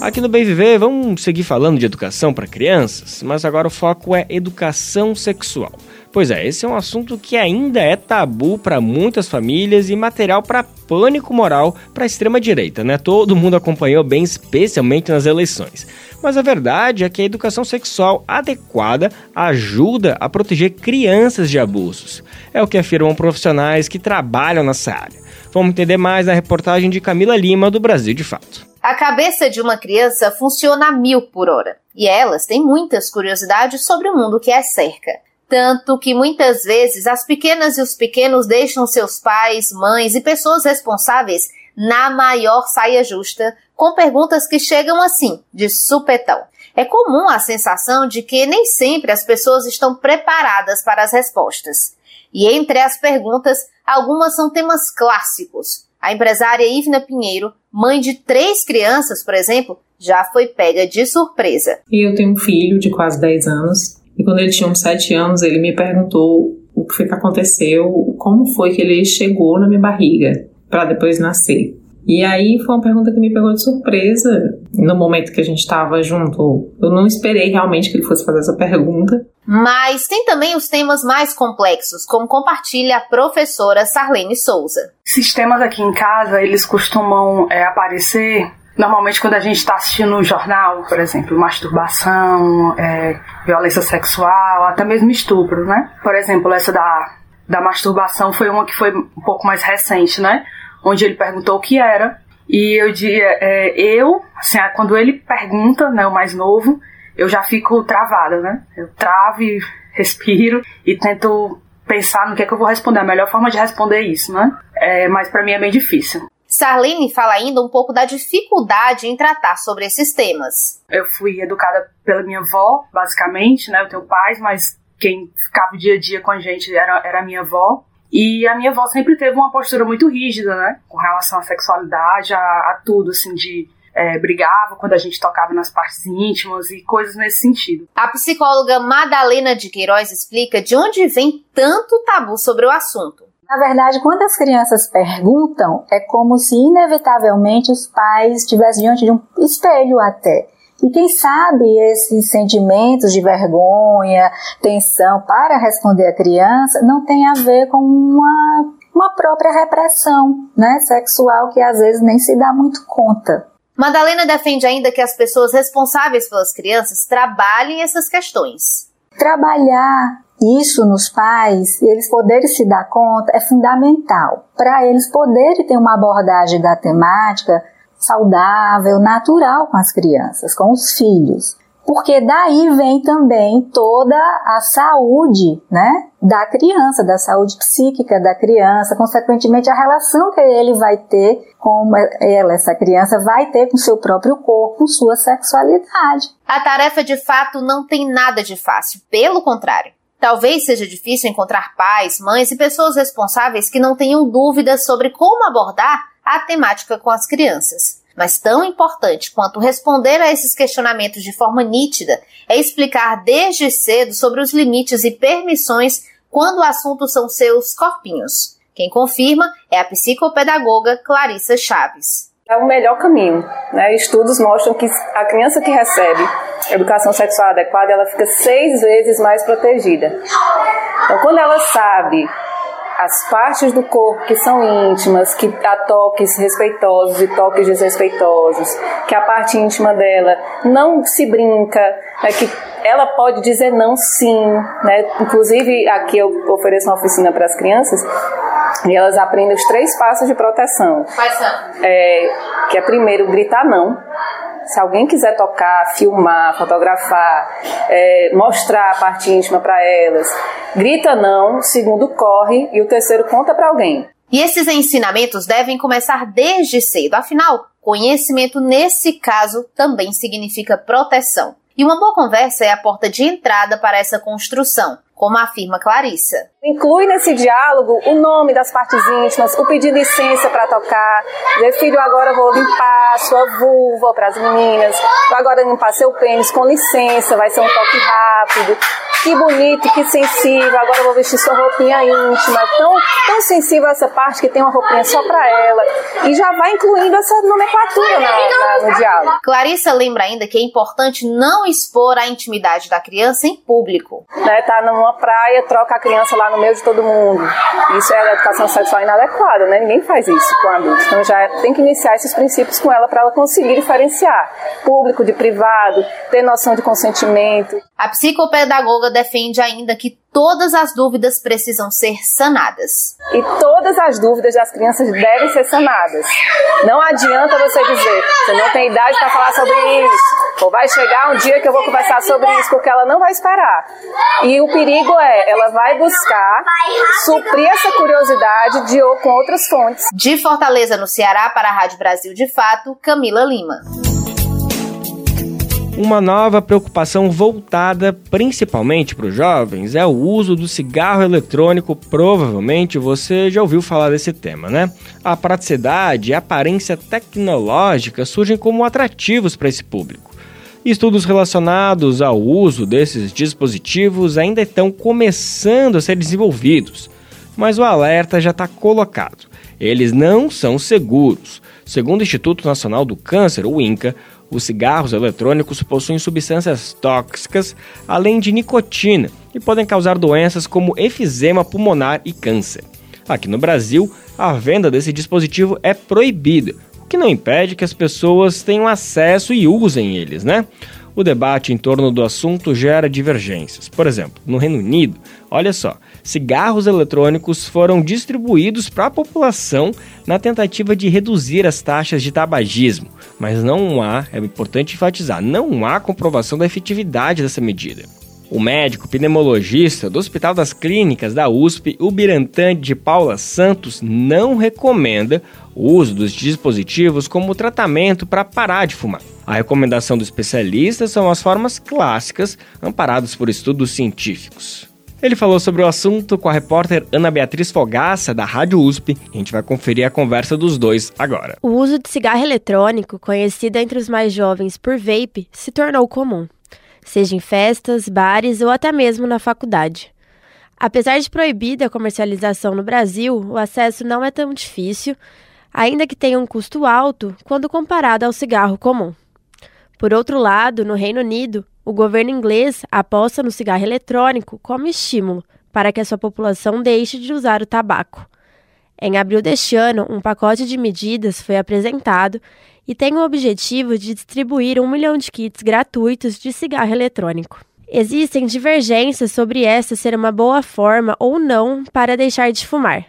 Aqui no Bem Viver, vamos seguir falando de educação para crianças, mas agora o foco é educação sexual. Pois é, esse é um assunto que ainda é tabu para muitas famílias e material para pânico moral para a extrema direita, né? Todo mundo acompanhou bem, especialmente nas eleições. Mas a verdade é que a educação sexual adequada ajuda a proteger crianças de abusos. É o que afirmam profissionais que trabalham nessa área. Vamos entender mais na reportagem de Camila Lima, do Brasil de Fato. A cabeça de uma criança funciona a mil por hora, e elas têm muitas curiosidades sobre o mundo que a cerca. Tanto que muitas vezes as pequenas e os pequenos deixam seus pais, mães e pessoas responsáveis na maior saia justa, com perguntas que chegam assim, de supetão. É comum a sensação de que nem sempre as pessoas estão preparadas para as respostas. E entre as perguntas, algumas são temas clássicos. A empresária Ivna Pinheiro, mãe de três crianças, por exemplo, já foi pega de surpresa. Eu tenho um filho de quase 10 anos e quando ele tinha uns 7 anos, ele me perguntou o que foi que aconteceu, como foi que ele chegou na minha barriga para depois nascer. E aí foi uma pergunta que me pegou de surpresa no momento que a gente estava junto. Eu não esperei realmente que ele fosse fazer essa pergunta. Mas tem também os temas mais complexos, como compartilha a professora Sarlene Souza. Sistemas aqui em casa, eles costumam é, aparecer normalmente quando a gente está assistindo um jornal, por exemplo, masturbação, é, violência sexual, até mesmo estupro, né? Por exemplo, essa da, da masturbação foi uma que foi um pouco mais recente, né? Onde ele perguntou o que era. E eu dizia, é, eu, assim, quando ele pergunta, né, o mais novo, eu já fico travada, né? Eu travo e respiro e tento pensar no que é que eu vou responder, a melhor forma de responder isso, né? É, mas para mim é bem difícil. Sarlene fala ainda um pouco da dificuldade em tratar sobre esses temas. Eu fui educada pela minha avó, basicamente, né? Eu tenho pais, mas quem ficava o dia a dia com a gente era, era a minha avó. E a minha avó sempre teve uma postura muito rígida, né? Com relação à sexualidade, a, a tudo, assim, de é, brigava quando a gente tocava nas partes íntimas e coisas nesse sentido. A psicóloga Madalena de Queiroz explica de onde vem tanto tabu sobre o assunto. Na verdade, quando as crianças perguntam, é como se inevitavelmente os pais estivessem diante de um espelho até. E quem sabe esses sentimentos de vergonha, tensão para responder a criança não tem a ver com uma, uma própria repressão né, sexual que às vezes nem se dá muito conta. Madalena defende ainda que as pessoas responsáveis pelas crianças trabalhem essas questões. Trabalhar isso nos pais, eles poderem se dar conta, é fundamental. Para eles poderem ter uma abordagem da temática saudável, natural com as crianças, com os filhos. Porque daí vem também toda a saúde, né, da criança, da saúde psíquica da criança, consequentemente a relação que ele vai ter com ela, essa criança vai ter com seu próprio corpo, sua sexualidade. A tarefa de fato não tem nada de fácil, pelo contrário. Talvez seja difícil encontrar pais, mães e pessoas responsáveis que não tenham dúvidas sobre como abordar a temática com as crianças. Mas tão importante quanto responder a esses questionamentos de forma nítida é explicar desde cedo sobre os limites e permissões quando o assunto são seus corpinhos. Quem confirma é a psicopedagoga Clarissa Chaves. É o melhor caminho. Né? Estudos mostram que a criança que recebe educação sexual adequada, ela fica seis vezes mais protegida. Então, quando ela sabe as partes do corpo que são íntimas, que há toques respeitosos e toques desrespeitosos, que a parte íntima dela não se brinca, né, que ela pode dizer não sim, né? Inclusive aqui eu ofereço uma oficina para as crianças e elas aprendem os três passos de proteção. Quais são? É, que é primeiro gritar não. Se alguém quiser tocar, filmar, fotografar, é, mostrar a parte íntima para elas, grita não. Segundo corre e o terceiro conta para alguém. E esses ensinamentos devem começar desde cedo. Afinal, conhecimento nesse caso também significa proteção. E uma boa conversa é a porta de entrada para essa construção, como afirma Clarissa. Inclui nesse diálogo o nome das partes íntimas, o pedir licença para tocar, dizer, filho, agora vou limpar sua vulva para as meninas, vou agora limpar seu pênis com licença, vai ser um toque rápido. Que bonito, que sensível, agora vou vestir sua roupinha íntima, tão, tão sensível essa parte que tem uma roupinha só para ela. E já vai incluindo essa nomenclatura na, na, no diálogo. Clarissa lembra ainda que é importante não expor a intimidade da criança em público. Né, tá numa praia, troca a criança lá no meio de todo mundo. Isso é educação sexual inadequada, né? Ninguém faz isso com adulto. Então já tem que iniciar esses princípios com ela para ela conseguir diferenciar público de privado, ter noção de consentimento. A psicopedagoga defende ainda que todas as dúvidas precisam ser sanadas. E todas as dúvidas das crianças devem ser sanadas. Não adianta você dizer, você não tem idade para falar sobre isso, ou vai chegar um dia que eu vou conversar sobre isso, porque ela não vai esperar. E o perigo é, ela vai buscar suprir essa curiosidade de ou com outras fontes. De Fortaleza, no Ceará, para a Rádio Brasil de Fato, Camila Lima uma nova preocupação voltada principalmente para os jovens é o uso do cigarro eletrônico. Provavelmente você já ouviu falar desse tema, né? A praticidade e a aparência tecnológica surgem como atrativos para esse público. Estudos relacionados ao uso desses dispositivos ainda estão começando a ser desenvolvidos, mas o alerta já está colocado. Eles não são seguros. Segundo o Instituto Nacional do Câncer, o INCA, os cigarros eletrônicos possuem substâncias tóxicas, além de nicotina, e podem causar doenças como efizema pulmonar e câncer. Aqui no Brasil, a venda desse dispositivo é proibida, o que não impede que as pessoas tenham acesso e usem eles, né? O debate em torno do assunto gera divergências. Por exemplo, no Reino Unido, olha só, cigarros eletrônicos foram distribuídos para a população na tentativa de reduzir as taxas de tabagismo, mas não há, é importante enfatizar, não há comprovação da efetividade dessa medida. O médico pneumologista do Hospital das Clínicas da USP, o Birantan de Paula Santos, não recomenda o uso dos dispositivos como tratamento para parar de fumar. A recomendação do especialista são as formas clássicas, amparadas por estudos científicos. Ele falou sobre o assunto com a repórter Ana Beatriz Fogaça, da Rádio USP, a gente vai conferir a conversa dos dois agora. O uso de cigarro eletrônico, conhecido entre os mais jovens por vape, se tornou comum, seja em festas, bares ou até mesmo na faculdade. Apesar de proibida a comercialização no Brasil, o acesso não é tão difícil, ainda que tenha um custo alto quando comparado ao cigarro comum. Por outro lado, no Reino Unido, o governo inglês aposta no cigarro eletrônico como estímulo para que a sua população deixe de usar o tabaco. Em abril deste ano, um pacote de medidas foi apresentado e tem o objetivo de distribuir um milhão de kits gratuitos de cigarro eletrônico. Existem divergências sobre essa ser uma boa forma ou não para deixar de fumar.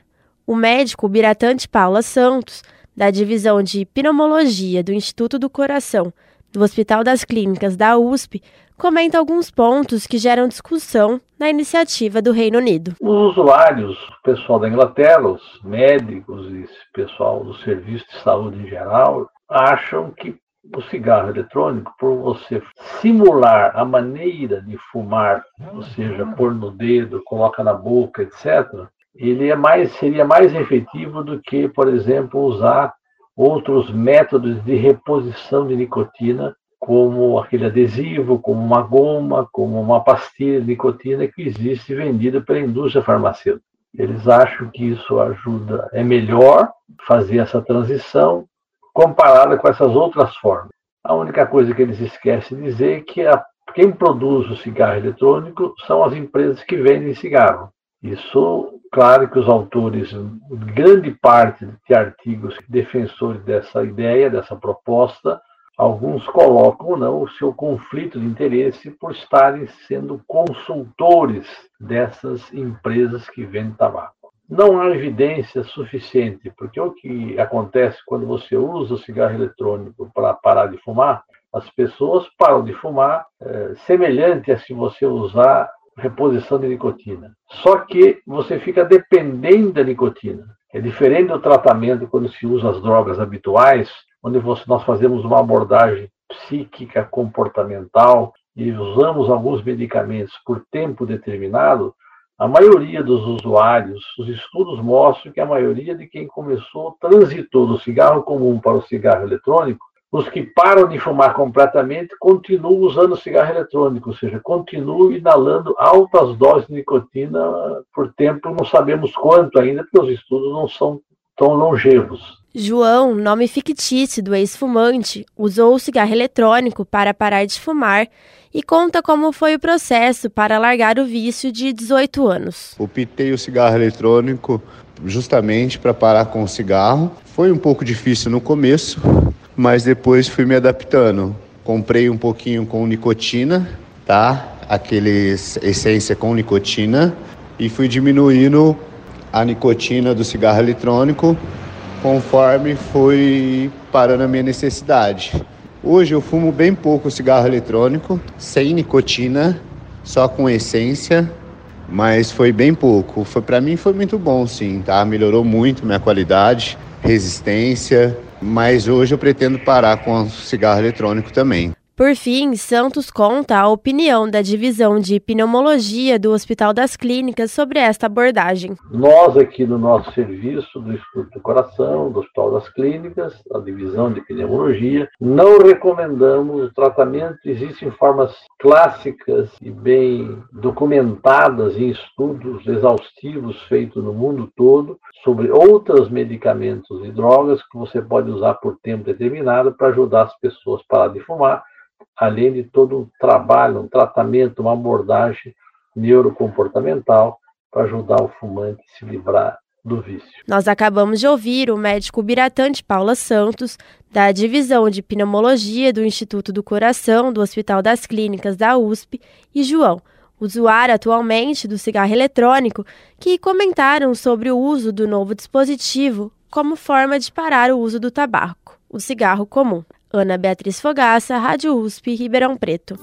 O médico Biratante Paula Santos, da divisão de pneumologia do Instituto do Coração do Hospital das Clínicas da USP, comenta alguns pontos que geram discussão na iniciativa do Reino Unido. Os usuários, o pessoal da Inglaterra, os médicos e pessoal do serviço de saúde em geral, acham que o cigarro eletrônico, por você simular a maneira de fumar, ou seja, pôr no dedo, coloca na boca, etc., ele é mais, seria mais efetivo do que, por exemplo, usar outros métodos de reposição de nicotina, como aquele adesivo, como uma goma, como uma pastilha de nicotina que existe vendida pela indústria farmacêutica. Eles acham que isso ajuda, é melhor fazer essa transição comparada com essas outras formas. A única coisa que eles esquecem de dizer é que a, quem produz o cigarro eletrônico são as empresas que vendem cigarro. Isso, claro que os autores, grande parte de artigos defensores dessa ideia, dessa proposta, alguns colocam não o seu conflito de interesse por estarem sendo consultores dessas empresas que vendem tabaco. Não há evidência suficiente, porque o que acontece quando você usa o cigarro eletrônico para parar de fumar, as pessoas param de fumar é, semelhante a se você usar reposição de nicotina. Só que você fica dependente da nicotina. É diferente do tratamento quando se usa as drogas habituais, onde nós fazemos uma abordagem psíquica, comportamental e usamos alguns medicamentos por tempo determinado, a maioria dos usuários, os estudos mostram que a maioria de quem começou transitou do cigarro comum para o cigarro eletrônico, os que param de fumar completamente continuam usando cigarro eletrônico, ou seja, continuam inalando altas doses de nicotina por tempo, não sabemos quanto ainda, porque os estudos não são tão longevos. João, nome fictício do ex-fumante, usou o cigarro eletrônico para parar de fumar e conta como foi o processo para largar o vício de 18 anos. Optei o cigarro eletrônico justamente para parar com o cigarro. Foi um pouco difícil no começo, mas depois fui me adaptando. Comprei um pouquinho com nicotina, tá? Aquele essência com nicotina e fui diminuindo a nicotina do cigarro eletrônico conforme foi parando a minha necessidade. Hoje eu fumo bem pouco cigarro eletrônico, sem nicotina, só com essência, mas foi bem pouco. Foi para mim foi muito bom, sim, tá? Melhorou muito minha qualidade, resistência, mas hoje eu pretendo parar com o cigarro eletrônico também. Por fim, Santos conta a opinião da divisão de pneumologia do Hospital das Clínicas sobre esta abordagem. Nós, aqui no nosso serviço do Instituto do Coração, do Hospital das Clínicas, a divisão de pneumologia, não recomendamos o tratamento. Existem formas clássicas e bem documentadas em estudos exaustivos feitos no mundo todo sobre outros medicamentos e drogas que você pode usar por tempo determinado para ajudar as pessoas a parar de fumar além de todo um trabalho, um tratamento, uma abordagem neurocomportamental para ajudar o fumante a se livrar do vício. Nós acabamos de ouvir o médico Biratante Paula Santos, da Divisão de Pneumologia do Instituto do Coração do Hospital das Clínicas da USP, e João, usuário atualmente do cigarro eletrônico, que comentaram sobre o uso do novo dispositivo como forma de parar o uso do tabaco, o cigarro comum. Ana Beatriz Fogaça, Rádio USP, Ribeirão Preto.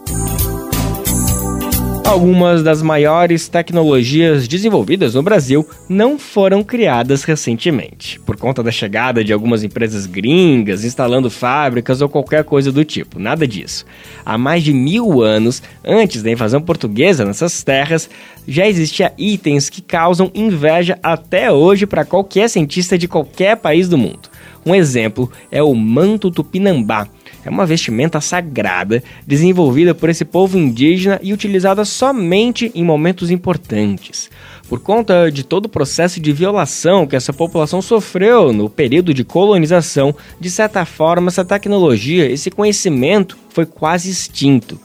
Algumas das maiores tecnologias desenvolvidas no Brasil não foram criadas recentemente, por conta da chegada de algumas empresas gringas instalando fábricas ou qualquer coisa do tipo. Nada disso. Há mais de mil anos, antes da invasão portuguesa nessas terras, já existia itens que causam inveja até hoje para qualquer cientista de qualquer país do mundo. Um exemplo é o manto tupinambá. É uma vestimenta sagrada desenvolvida por esse povo indígena e utilizada somente em momentos importantes. Por conta de todo o processo de violação que essa população sofreu no período de colonização, de certa forma, essa tecnologia, esse conhecimento foi quase extinto.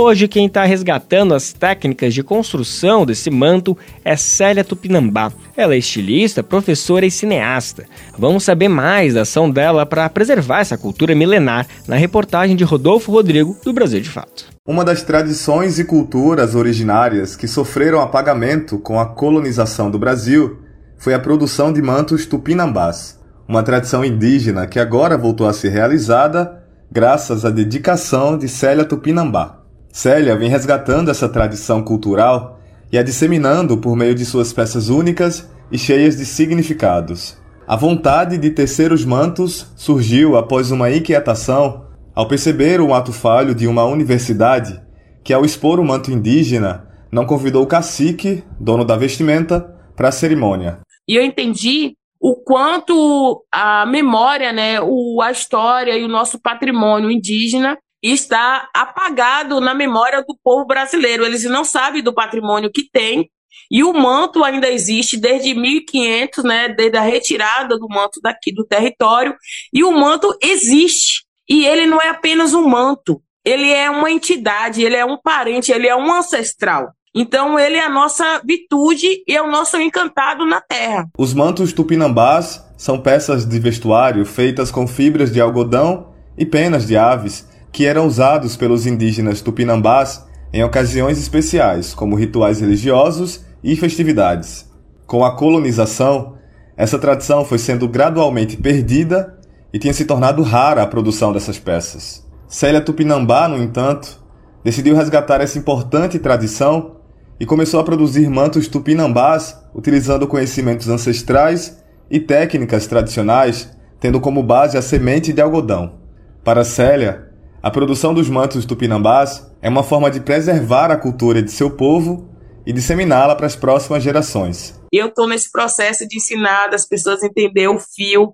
Hoje, quem está resgatando as técnicas de construção desse manto é Célia Tupinambá. Ela é estilista, professora e cineasta. Vamos saber mais da ação dela para preservar essa cultura milenar na reportagem de Rodolfo Rodrigo, do Brasil de Fato. Uma das tradições e culturas originárias que sofreram apagamento com a colonização do Brasil foi a produção de mantos tupinambás, uma tradição indígena que agora voltou a ser realizada graças à dedicação de Célia Tupinambá. Célia vem resgatando essa tradição cultural e a disseminando por meio de suas peças únicas e cheias de significados. A vontade de tecer os mantos surgiu após uma inquietação ao perceber o ato falho de uma universidade que, ao expor o manto indígena, não convidou o cacique, dono da vestimenta, para a cerimônia. E eu entendi o quanto a memória, né, o, a história e o nosso patrimônio indígena está apagado na memória do povo brasileiro. Eles não sabem do patrimônio que tem. E o manto ainda existe desde 1500, né, desde a retirada do manto daqui do território. E o manto existe. E ele não é apenas um manto, ele é uma entidade, ele é um parente, ele é um ancestral. Então ele é a nossa virtude e é o nosso encantado na terra. Os mantos tupinambás são peças de vestuário feitas com fibras de algodão e penas de aves que eram usados pelos indígenas tupinambás em ocasiões especiais, como rituais religiosos e festividades. Com a colonização, essa tradição foi sendo gradualmente perdida e tinha se tornado rara a produção dessas peças. Célia Tupinambá, no entanto, decidiu resgatar essa importante tradição e começou a produzir mantos tupinambás utilizando conhecimentos ancestrais e técnicas tradicionais, tendo como base a semente de algodão. Para Célia, a produção dos mantos tupinambás é uma forma de preservar a cultura de seu povo e disseminá-la para as próximas gerações. Eu estou nesse processo de ensinar as pessoas a entender o fio,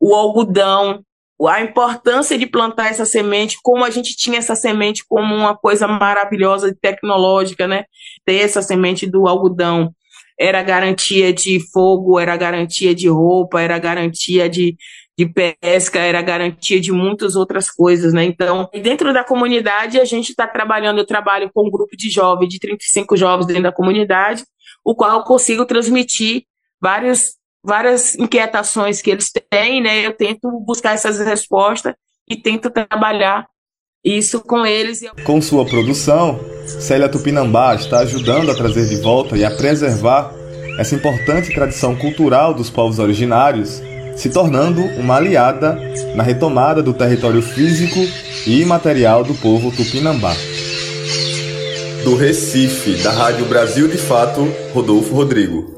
o algodão, a importância de plantar essa semente, como a gente tinha essa semente como uma coisa maravilhosa tecnológica, né? Ter essa semente do algodão era garantia de fogo, era garantia de roupa, era garantia de, de pesca, era garantia de muitas outras coisas, né? Então, dentro da comunidade, a gente está trabalhando, eu trabalho com um grupo de jovens, de 35 jovens dentro da comunidade, o qual consigo transmitir vários várias inquietações que eles têm, né? Eu tento buscar essas respostas e tento trabalhar isso com eles. Com sua produção, Célia Tupinambá está ajudando a trazer de volta e a preservar essa importante tradição cultural dos povos originários, se tornando uma aliada na retomada do território físico e imaterial do povo tupinambá. Do Recife, da Rádio Brasil de Fato, Rodolfo Rodrigo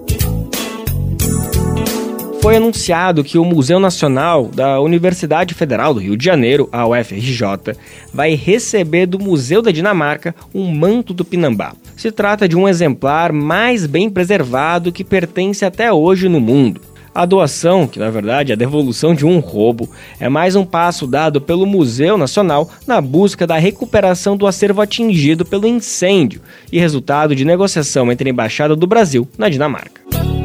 foi anunciado que o Museu Nacional da Universidade Federal do Rio de Janeiro, a UFRJ, vai receber do Museu da Dinamarca um manto do Pinambá. Se trata de um exemplar mais bem preservado que pertence até hoje no mundo. A doação, que na verdade é a devolução de um roubo, é mais um passo dado pelo Museu Nacional na busca da recuperação do acervo atingido pelo incêndio e resultado de negociação entre a Embaixada do Brasil na Dinamarca.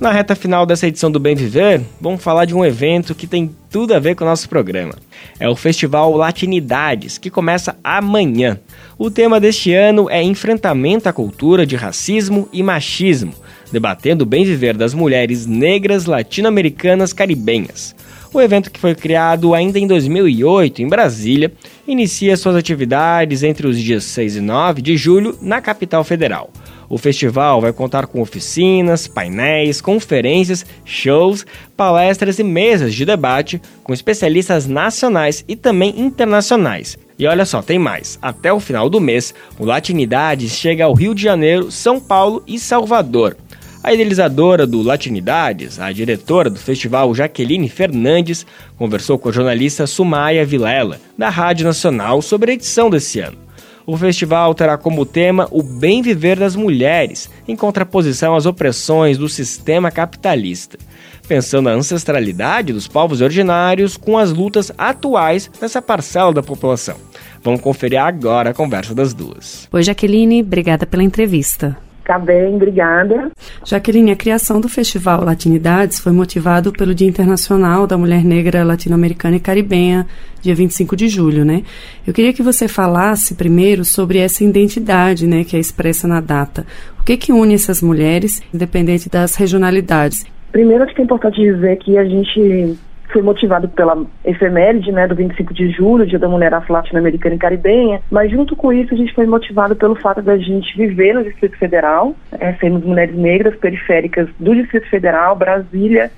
Na reta final dessa edição do Bem Viver, vamos falar de um evento que tem tudo a ver com o nosso programa. É o Festival Latinidades, que começa amanhã. O tema deste ano é enfrentamento à cultura de racismo e machismo, debatendo o bem viver das mulheres negras latino-americanas caribenhas. O evento, que foi criado ainda em 2008 em Brasília, inicia suas atividades entre os dias 6 e 9 de julho na capital federal. O festival vai contar com oficinas, painéis, conferências, shows, palestras e mesas de debate com especialistas nacionais e também internacionais. E olha só, tem mais. Até o final do mês, o Latinidades chega ao Rio de Janeiro, São Paulo e Salvador. A idealizadora do Latinidades, a diretora do festival Jaqueline Fernandes, conversou com a jornalista Sumaia Vilela, da Rádio Nacional, sobre a edição desse ano. O festival terá como tema o bem viver das mulheres, em contraposição às opressões do sistema capitalista, pensando a ancestralidade dos povos originários com as lutas atuais nessa parcela da população. Vamos conferir agora a conversa das duas. Oi, Jaqueline, obrigada pela entrevista. Tá bem, obrigada. Jaqueline, a criação do Festival Latinidades foi motivado pelo Dia Internacional da Mulher Negra Latino-Americana e Caribenha, dia 25 de julho, né? Eu queria que você falasse primeiro sobre essa identidade, né, que é expressa na data. O que que une essas mulheres, independente das regionalidades? Primeiro, acho que é importante dizer que a gente foi motivado pela efeméride, né, do 25 de julho, Dia da Mulher Afro-Latino-Americana e Caribenha, mas junto com isso a gente foi motivado pelo fato da gente viver no Distrito Federal, é, sermos mulheres negras periféricas do Distrito Federal, Brasília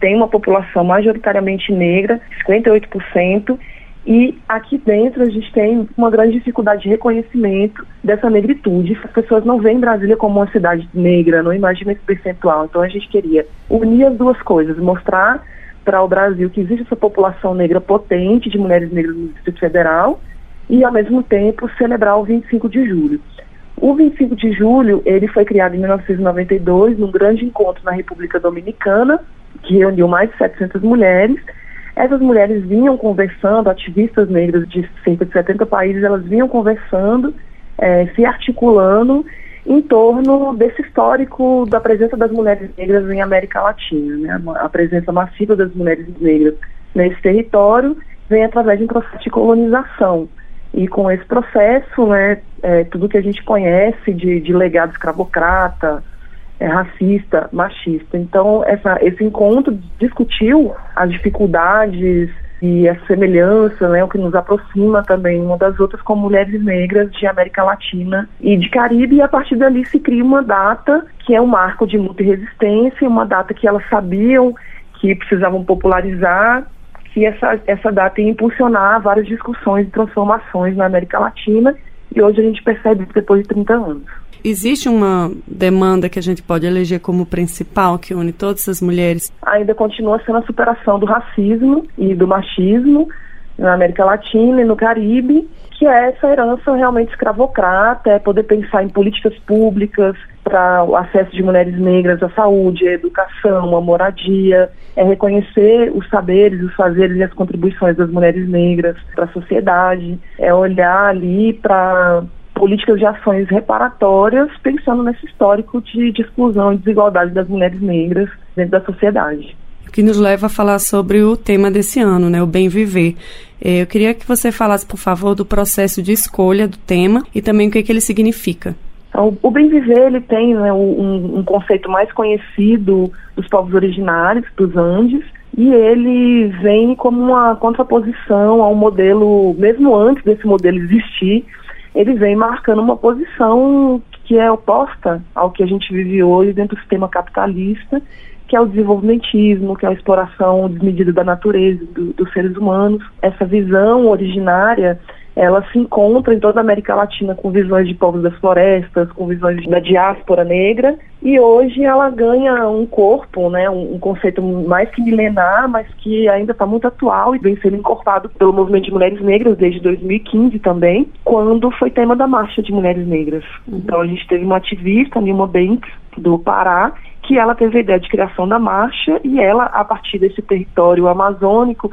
tem uma população majoritariamente negra, 58%, e aqui dentro a gente tem uma grande dificuldade de reconhecimento dessa negritude. As pessoas não veem Brasília como uma cidade negra, não imaginam esse percentual. Então a gente queria unir as duas coisas, mostrar para o Brasil que existe essa população negra potente de mulheres negras no Distrito Federal e, ao mesmo tempo, celebrar o 25 de julho. O 25 de julho, ele foi criado em 1992, num grande encontro na República Dominicana, que reuniu mais de 700 mulheres. Essas mulheres vinham conversando, ativistas negras de cerca de 70 países, elas vinham conversando, é, se articulando em torno desse histórico da presença das mulheres negras em América Latina. Né? A presença massiva das mulheres negras nesse território vem através de um processo de colonização. E com esse processo, né, é, tudo que a gente conhece de, de legado escravocrata, é, racista, machista. Então, essa, esse encontro discutiu as dificuldades e a semelhança, né, o que nos aproxima também uma das outras como mulheres negras de América Latina e de Caribe, e a partir dali se cria uma data que é um marco de luta e resistência, uma data que elas sabiam que precisavam popularizar, que essa, essa data ia impulsionar várias discussões e transformações na América Latina, e hoje a gente percebe isso depois de 30 anos. Existe uma demanda que a gente pode eleger como principal, que une todas essas mulheres? Ainda continua sendo a superação do racismo e do machismo na América Latina e no Caribe, que é essa herança realmente escravocrata, é poder pensar em políticas públicas para o acesso de mulheres negras à saúde, à educação, à moradia, é reconhecer os saberes, os fazeres e as contribuições das mulheres negras para a sociedade, é olhar ali para políticas de ações reparatórias, pensando nesse histórico de, de exclusão e desigualdade das mulheres negras dentro da sociedade que nos leva a falar sobre o tema desse ano, né, o bem viver. É, eu queria que você falasse, por favor, do processo de escolha do tema e também o que, que ele significa. Então, o bem viver ele tem né, um, um, conceito mais conhecido dos povos originários, dos Andes, e ele vem como uma contraposição ao modelo, mesmo antes desse modelo existir, ele vem marcando uma posição que é oposta ao que a gente vive hoje dentro do sistema capitalista, que é o desenvolvimentismo, que é a exploração desmedida da natureza, do, dos seres humanos. Essa visão originária ela se encontra em toda a América Latina com visões de povos das florestas, com visões da diáspora negra, e hoje ela ganha um corpo, né, um, um conceito mais que milenar, mas que ainda está muito atual e vem sendo incorporado pelo movimento de mulheres negras desde 2015 também, quando foi tema da Marcha de Mulheres Negras. Uhum. Então a gente teve uma ativista, Nilma Banks, do Pará, que ela teve a ideia de criação da marcha e ela, a partir desse território amazônico,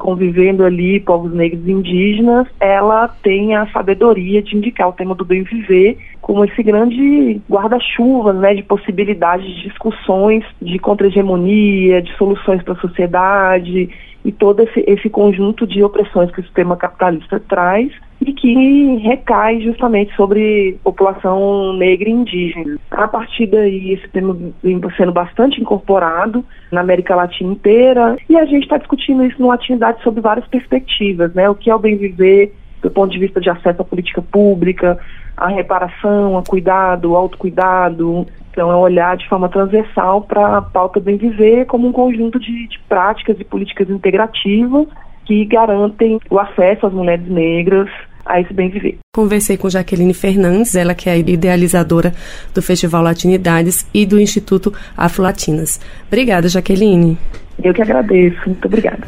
convivendo ali povos negros e indígenas, ela tem a sabedoria de indicar o tema do bem viver como esse grande guarda-chuva né, de possibilidades de discussões de contra-hegemonia, de soluções para a sociedade e todo esse, esse conjunto de opressões que o sistema capitalista traz e que recai justamente sobre população negra e indígena. A partir daí, esse tema vem sendo bastante incorporado na América Latina inteira e a gente está discutindo isso no Latinidade sob várias perspectivas, né? O que é o bem viver do ponto de vista de acesso à política pública, a reparação, a cuidado, o autocuidado. Então, é olhar de forma transversal para a pauta bem viver como um conjunto de, de práticas e políticas integrativas que garantem o acesso às mulheres negras a esse bem viver. Conversei com Jaqueline Fernandes, ela que é a idealizadora do Festival Latinidades e do Instituto Afro-Latinas. Obrigada, Jaqueline. Eu que agradeço. Muito obrigada.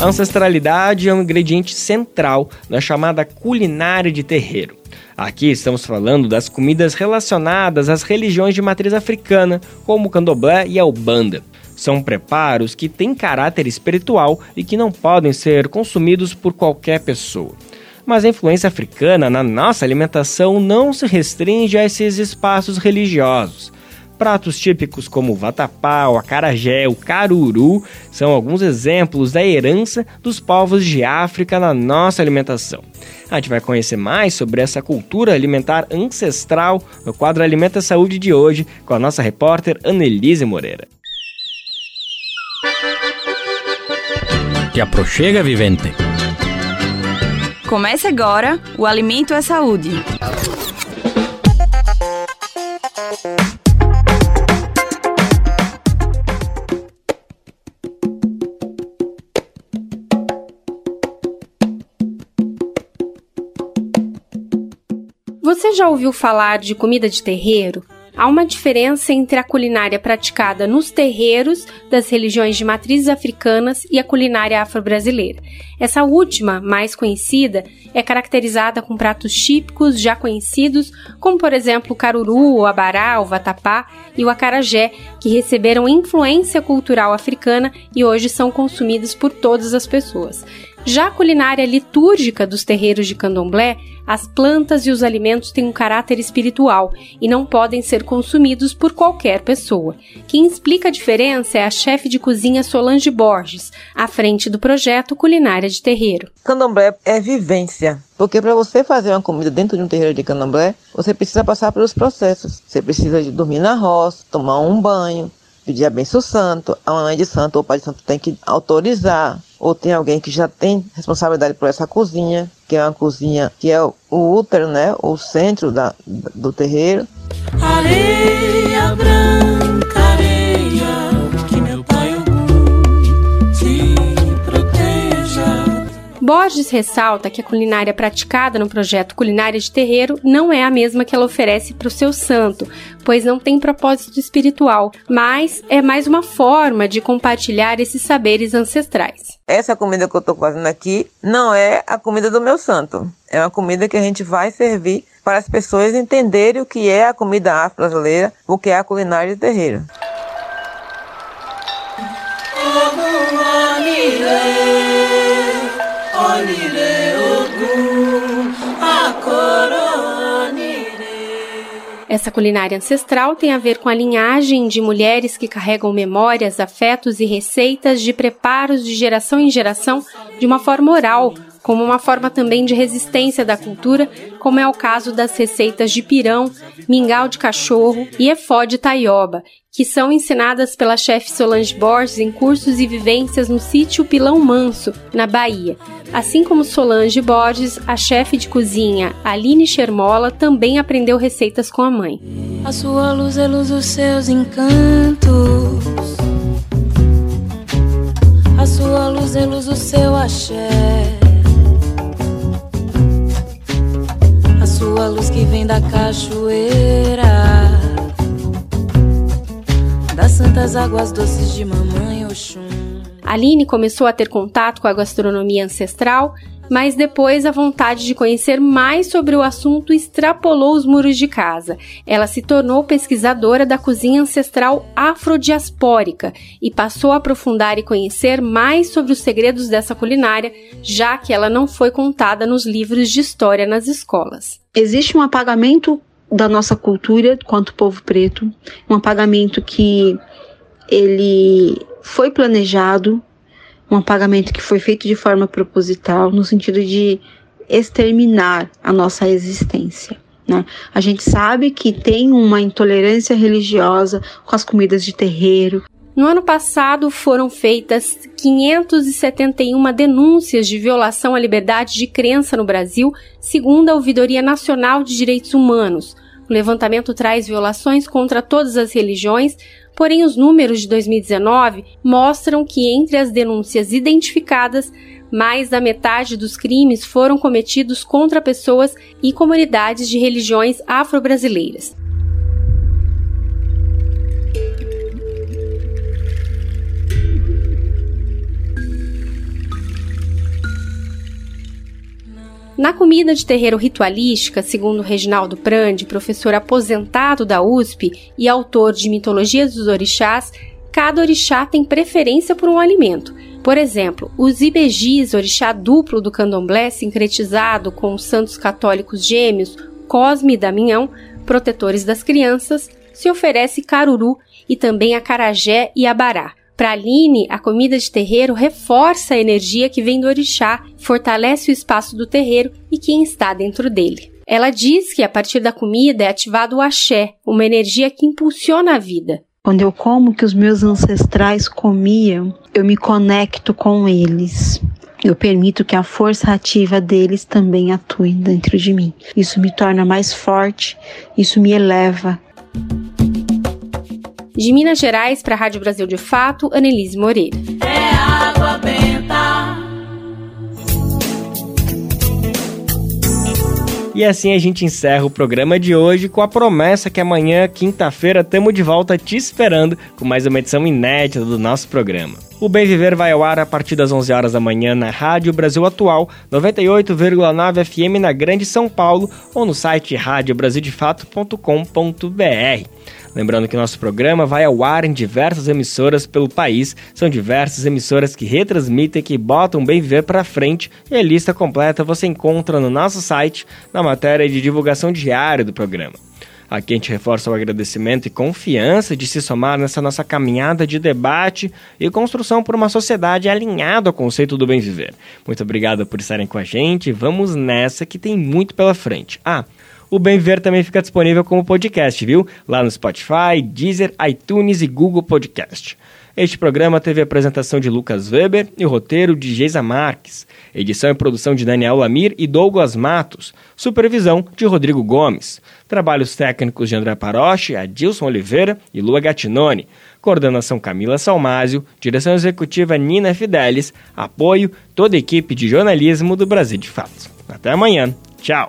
A ancestralidade é um ingrediente central na chamada culinária de terreiro. Aqui estamos falando das comidas relacionadas às religiões de matriz africana, como o candomblé e a ubanda. São preparos que têm caráter espiritual e que não podem ser consumidos por qualquer pessoa. Mas a influência africana na nossa alimentação não se restringe a esses espaços religiosos. Pratos típicos como o vatapá, o acarajé, o caruru são alguns exemplos da herança dos povos de África na nossa alimentação. A gente vai conhecer mais sobre essa cultura alimentar ancestral no quadro Alimenta Saúde de hoje com a nossa repórter Annelise Moreira. Te aproxega, vivente. Comece agora o Alimento é Saúde. Você já ouviu falar de comida de terreiro? há uma diferença entre a culinária praticada nos terreiros das religiões de matrizes africanas e a culinária afro-brasileira. Essa última, mais conhecida, é caracterizada com pratos típicos já conhecidos, como por exemplo o caruru, o abará, o vatapá e o acarajé, que receberam influência cultural africana e hoje são consumidos por todas as pessoas. Já a culinária litúrgica dos terreiros de candomblé, as plantas e os alimentos têm um caráter espiritual e não podem ser consumidos por qualquer pessoa. Quem explica a diferença é a chefe de cozinha Solange Borges, à frente do projeto Culinária de Terreiro. Candomblé é vivência, porque para você fazer uma comida dentro de um terreiro de candomblé, você precisa passar pelos processos. Você precisa de dormir na roça, tomar um banho, pedir a benção santo, a mãe de santo ou o pai de santo tem que autorizar, ou tem alguém que já tem responsabilidade por essa cozinha, que é uma cozinha que é o útero, né, o centro da, do terreiro. Areia branca, Borges ressalta que a culinária praticada no projeto Culinária de Terreiro não é a mesma que ela oferece para o seu santo, pois não tem propósito espiritual, mas é mais uma forma de compartilhar esses saberes ancestrais essa comida que eu estou fazendo aqui não é a comida do meu santo. É uma comida que a gente vai servir para as pessoas entenderem o que é a comida afro-brasileira, o que é a culinária de terreiro. Essa culinária ancestral tem a ver com a linhagem de mulheres que carregam memórias, afetos e receitas de preparos de geração em geração de uma forma oral, como uma forma também de resistência da cultura, como é o caso das receitas de pirão, mingau de cachorro e efó de taioba, que são ensinadas pela chefe Solange Borges em cursos e vivências no sítio Pilão Manso, na Bahia. Assim como Solange Borges, a chefe de cozinha Aline Chermola também aprendeu receitas com a mãe. A sua luz é luz dos seus encantos. A sua luz é luz do seu axé. Sua luz que vem da cachoeira. Das santas águas doces de mamãe Oxum. Aline começou a ter contato com a gastronomia ancestral, mas depois a vontade de conhecer mais sobre o assunto extrapolou os muros de casa. Ela se tornou pesquisadora da cozinha ancestral afrodiaspórica e passou a aprofundar e conhecer mais sobre os segredos dessa culinária, já que ela não foi contada nos livros de história nas escolas. Existe um apagamento da nossa cultura quanto povo preto, um apagamento que ele foi planejado, um apagamento que foi feito de forma proposital, no sentido de exterminar a nossa existência. Né? A gente sabe que tem uma intolerância religiosa com as comidas de terreiro. No ano passado foram feitas 571 denúncias de violação à liberdade de crença no Brasil, segundo a Ouvidoria Nacional de Direitos Humanos. O levantamento traz violações contra todas as religiões, Porém, os números de 2019 mostram que entre as denúncias identificadas, mais da metade dos crimes foram cometidos contra pessoas e comunidades de religiões afro-brasileiras. Na comida de terreiro ritualística, segundo Reginaldo Prandi, professor aposentado da USP e autor de Mitologias dos Orixás, cada orixá tem preferência por um alimento. Por exemplo, os ibejis, orixá duplo do candomblé, sincretizado com os santos católicos gêmeos Cosme e Damião, protetores das crianças, se oferece caruru e também acarajé e abará. Para Aline, a comida de terreiro reforça a energia que vem do orixá, fortalece o espaço do terreiro e quem está dentro dele. Ela diz que a partir da comida é ativado o axé, uma energia que impulsiona a vida. Quando eu como o que os meus ancestrais comiam, eu me conecto com eles. Eu permito que a força ativa deles também atue dentro de mim. Isso me torna mais forte, isso me eleva. De Minas Gerais para a Rádio Brasil de Fato, Annelise Moreira. É água benta. E assim a gente encerra o programa de hoje com a promessa que amanhã, quinta-feira, tamo de volta te esperando com mais uma edição inédita do nosso programa. O Bem Viver vai ao ar a partir das 11 horas da manhã na Rádio Brasil Atual, 98,9 FM na Grande São Paulo ou no site radiobrasildefato.com.br. Lembrando que nosso programa vai ao ar em diversas emissoras pelo país. São diversas emissoras que retransmitem, que botam Bem Viver para frente e a lista completa você encontra no nosso site, na matéria de divulgação diária do programa. Aqui a gente reforça o agradecimento e confiança de se somar nessa nossa caminhada de debate e construção por uma sociedade alinhada ao conceito do bem viver. Muito obrigado por estarem com a gente. Vamos nessa que tem muito pela frente. Ah, o Bem Viver também fica disponível como podcast, viu? Lá no Spotify, Deezer, iTunes e Google Podcast. Este programa teve a apresentação de Lucas Weber e o roteiro de Geisa Marques. Edição e produção de Daniel Lamir e Douglas Matos. Supervisão de Rodrigo Gomes. Trabalhos técnicos de André Paroche, Adilson Oliveira e Lua Gattinone. Coordenação Camila Salmásio. Direção executiva Nina Fidelis. Apoio toda a equipe de jornalismo do Brasil de Fato. Até amanhã. Tchau.